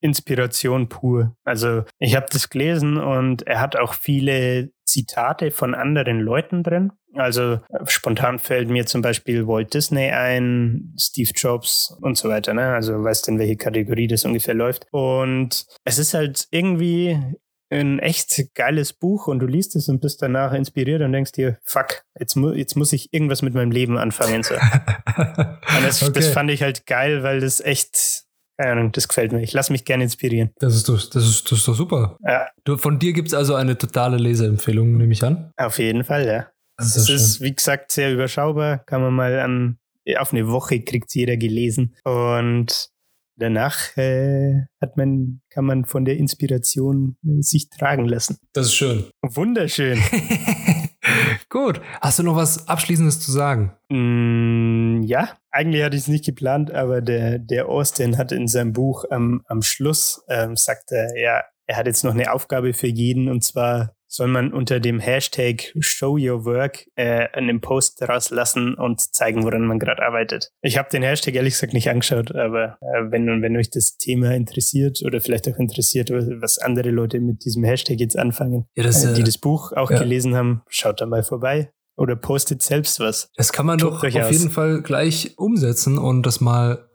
Inspiration pur. Also ich habe das gelesen und er hat auch viele Zitate von anderen Leuten drin. Also äh, spontan fällt mir zum Beispiel Walt Disney ein, Steve Jobs und so weiter. Ne? Also weißt du, in welche Kategorie das ungefähr läuft. Und es ist halt irgendwie ein echt geiles Buch und du liest es und bist danach inspiriert und denkst dir, fuck, jetzt, mu jetzt muss ich irgendwas mit meinem Leben anfangen. So. und das, okay. das fand ich halt geil, weil das echt keine Ahnung, das gefällt mir. Ich lasse mich gerne inspirieren. Das ist doch, das ist, das ist doch super. Ja. Du, von dir gibt es also eine totale Leseempfehlung, nehme ich an. Auf jeden Fall, ja. Das Es ist, ist, wie gesagt, sehr überschaubar. Kann man mal an, auf eine Woche kriegt jeder gelesen. Und danach äh, hat man, kann man von der Inspiration äh, sich tragen lassen. das ist schön. Wunderschön. Gut. Hast du noch was Abschließendes zu sagen? Mm, ja, eigentlich hatte ich es nicht geplant, aber der, der Austin hat in seinem Buch am am Schluss, ähm, sagt er, ja, er hat jetzt noch eine Aufgabe für jeden und zwar soll man unter dem Hashtag Show Your Work äh, einen Post daraus lassen und zeigen, woran man gerade arbeitet. Ich habe den Hashtag ehrlich gesagt nicht angeschaut, aber äh, wenn, wenn euch das Thema interessiert oder vielleicht auch interessiert, was andere Leute mit diesem Hashtag jetzt anfangen, Ja, das, äh, die äh, das Buch auch ja. gelesen haben, schaut da mal vorbei oder postet selbst was. Das kann man doch Tobt euch auf aus. jeden Fall gleich umsetzen und das mal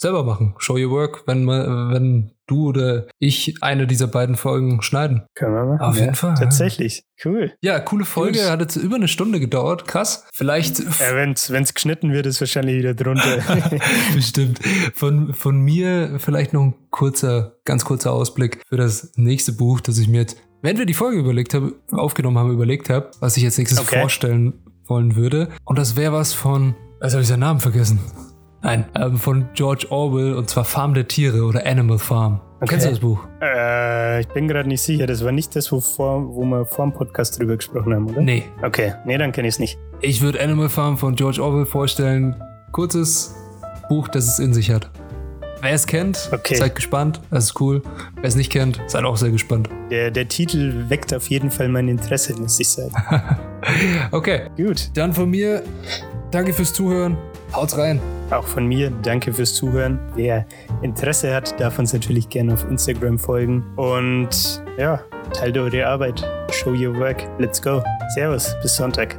selber machen. Show your work, wenn, mal- wenn du oder ich eine dieser beiden Folgen schneiden. Können wir machen. Auf jeden Fall, ja. Tatsächlich. Cool. Ja, coole Folge, Gut. hat jetzt über eine Stunde gedauert. Krass. Vielleicht Ja, wenn es geschnitten wird, ist wahrscheinlich wieder drunter. Bestimmt. Von, von mir vielleicht noch ein kurzer, ganz kurzer Ausblick für das nächste Buch, das ich mir jetzt, während wir die Folge überlegt haben, aufgenommen haben, überlegt habe, was ich jetzt nächstes Okay. vorstellen wollen würde. Und das wäre was von, also habe ich seinen Namen vergessen. Nein, ähm, von George Orwell und zwar Farm der Tiere oder Animal Farm. Kennst du das Buch? äh, ich bin gerade nicht sicher. Das war nicht das, wo, vor, wo wir vor dem Podcast drüber gesprochen haben, oder? Nee. Okay, nee, dann kenne ich es nicht. Ich würde Animal Farm von George Orwell vorstellen. Kurzes Buch, das es in sich hat. Wer es kennt, Okay. seid gespannt. Das ist cool. Wer es nicht kennt, seid auch sehr gespannt. Der, der Titel weckt auf jeden Fall mein Interesse, muss ich sagen. Okay, Gut. dann von mir danke fürs Zuhören. Haut's rein. Auch von mir danke fürs Zuhören. Wer Interesse hat, darf uns natürlich gerne auf Instagram folgen. Und ja, teilt eure Arbeit. Show your work. Let's go. Servus. Bis Sonntag.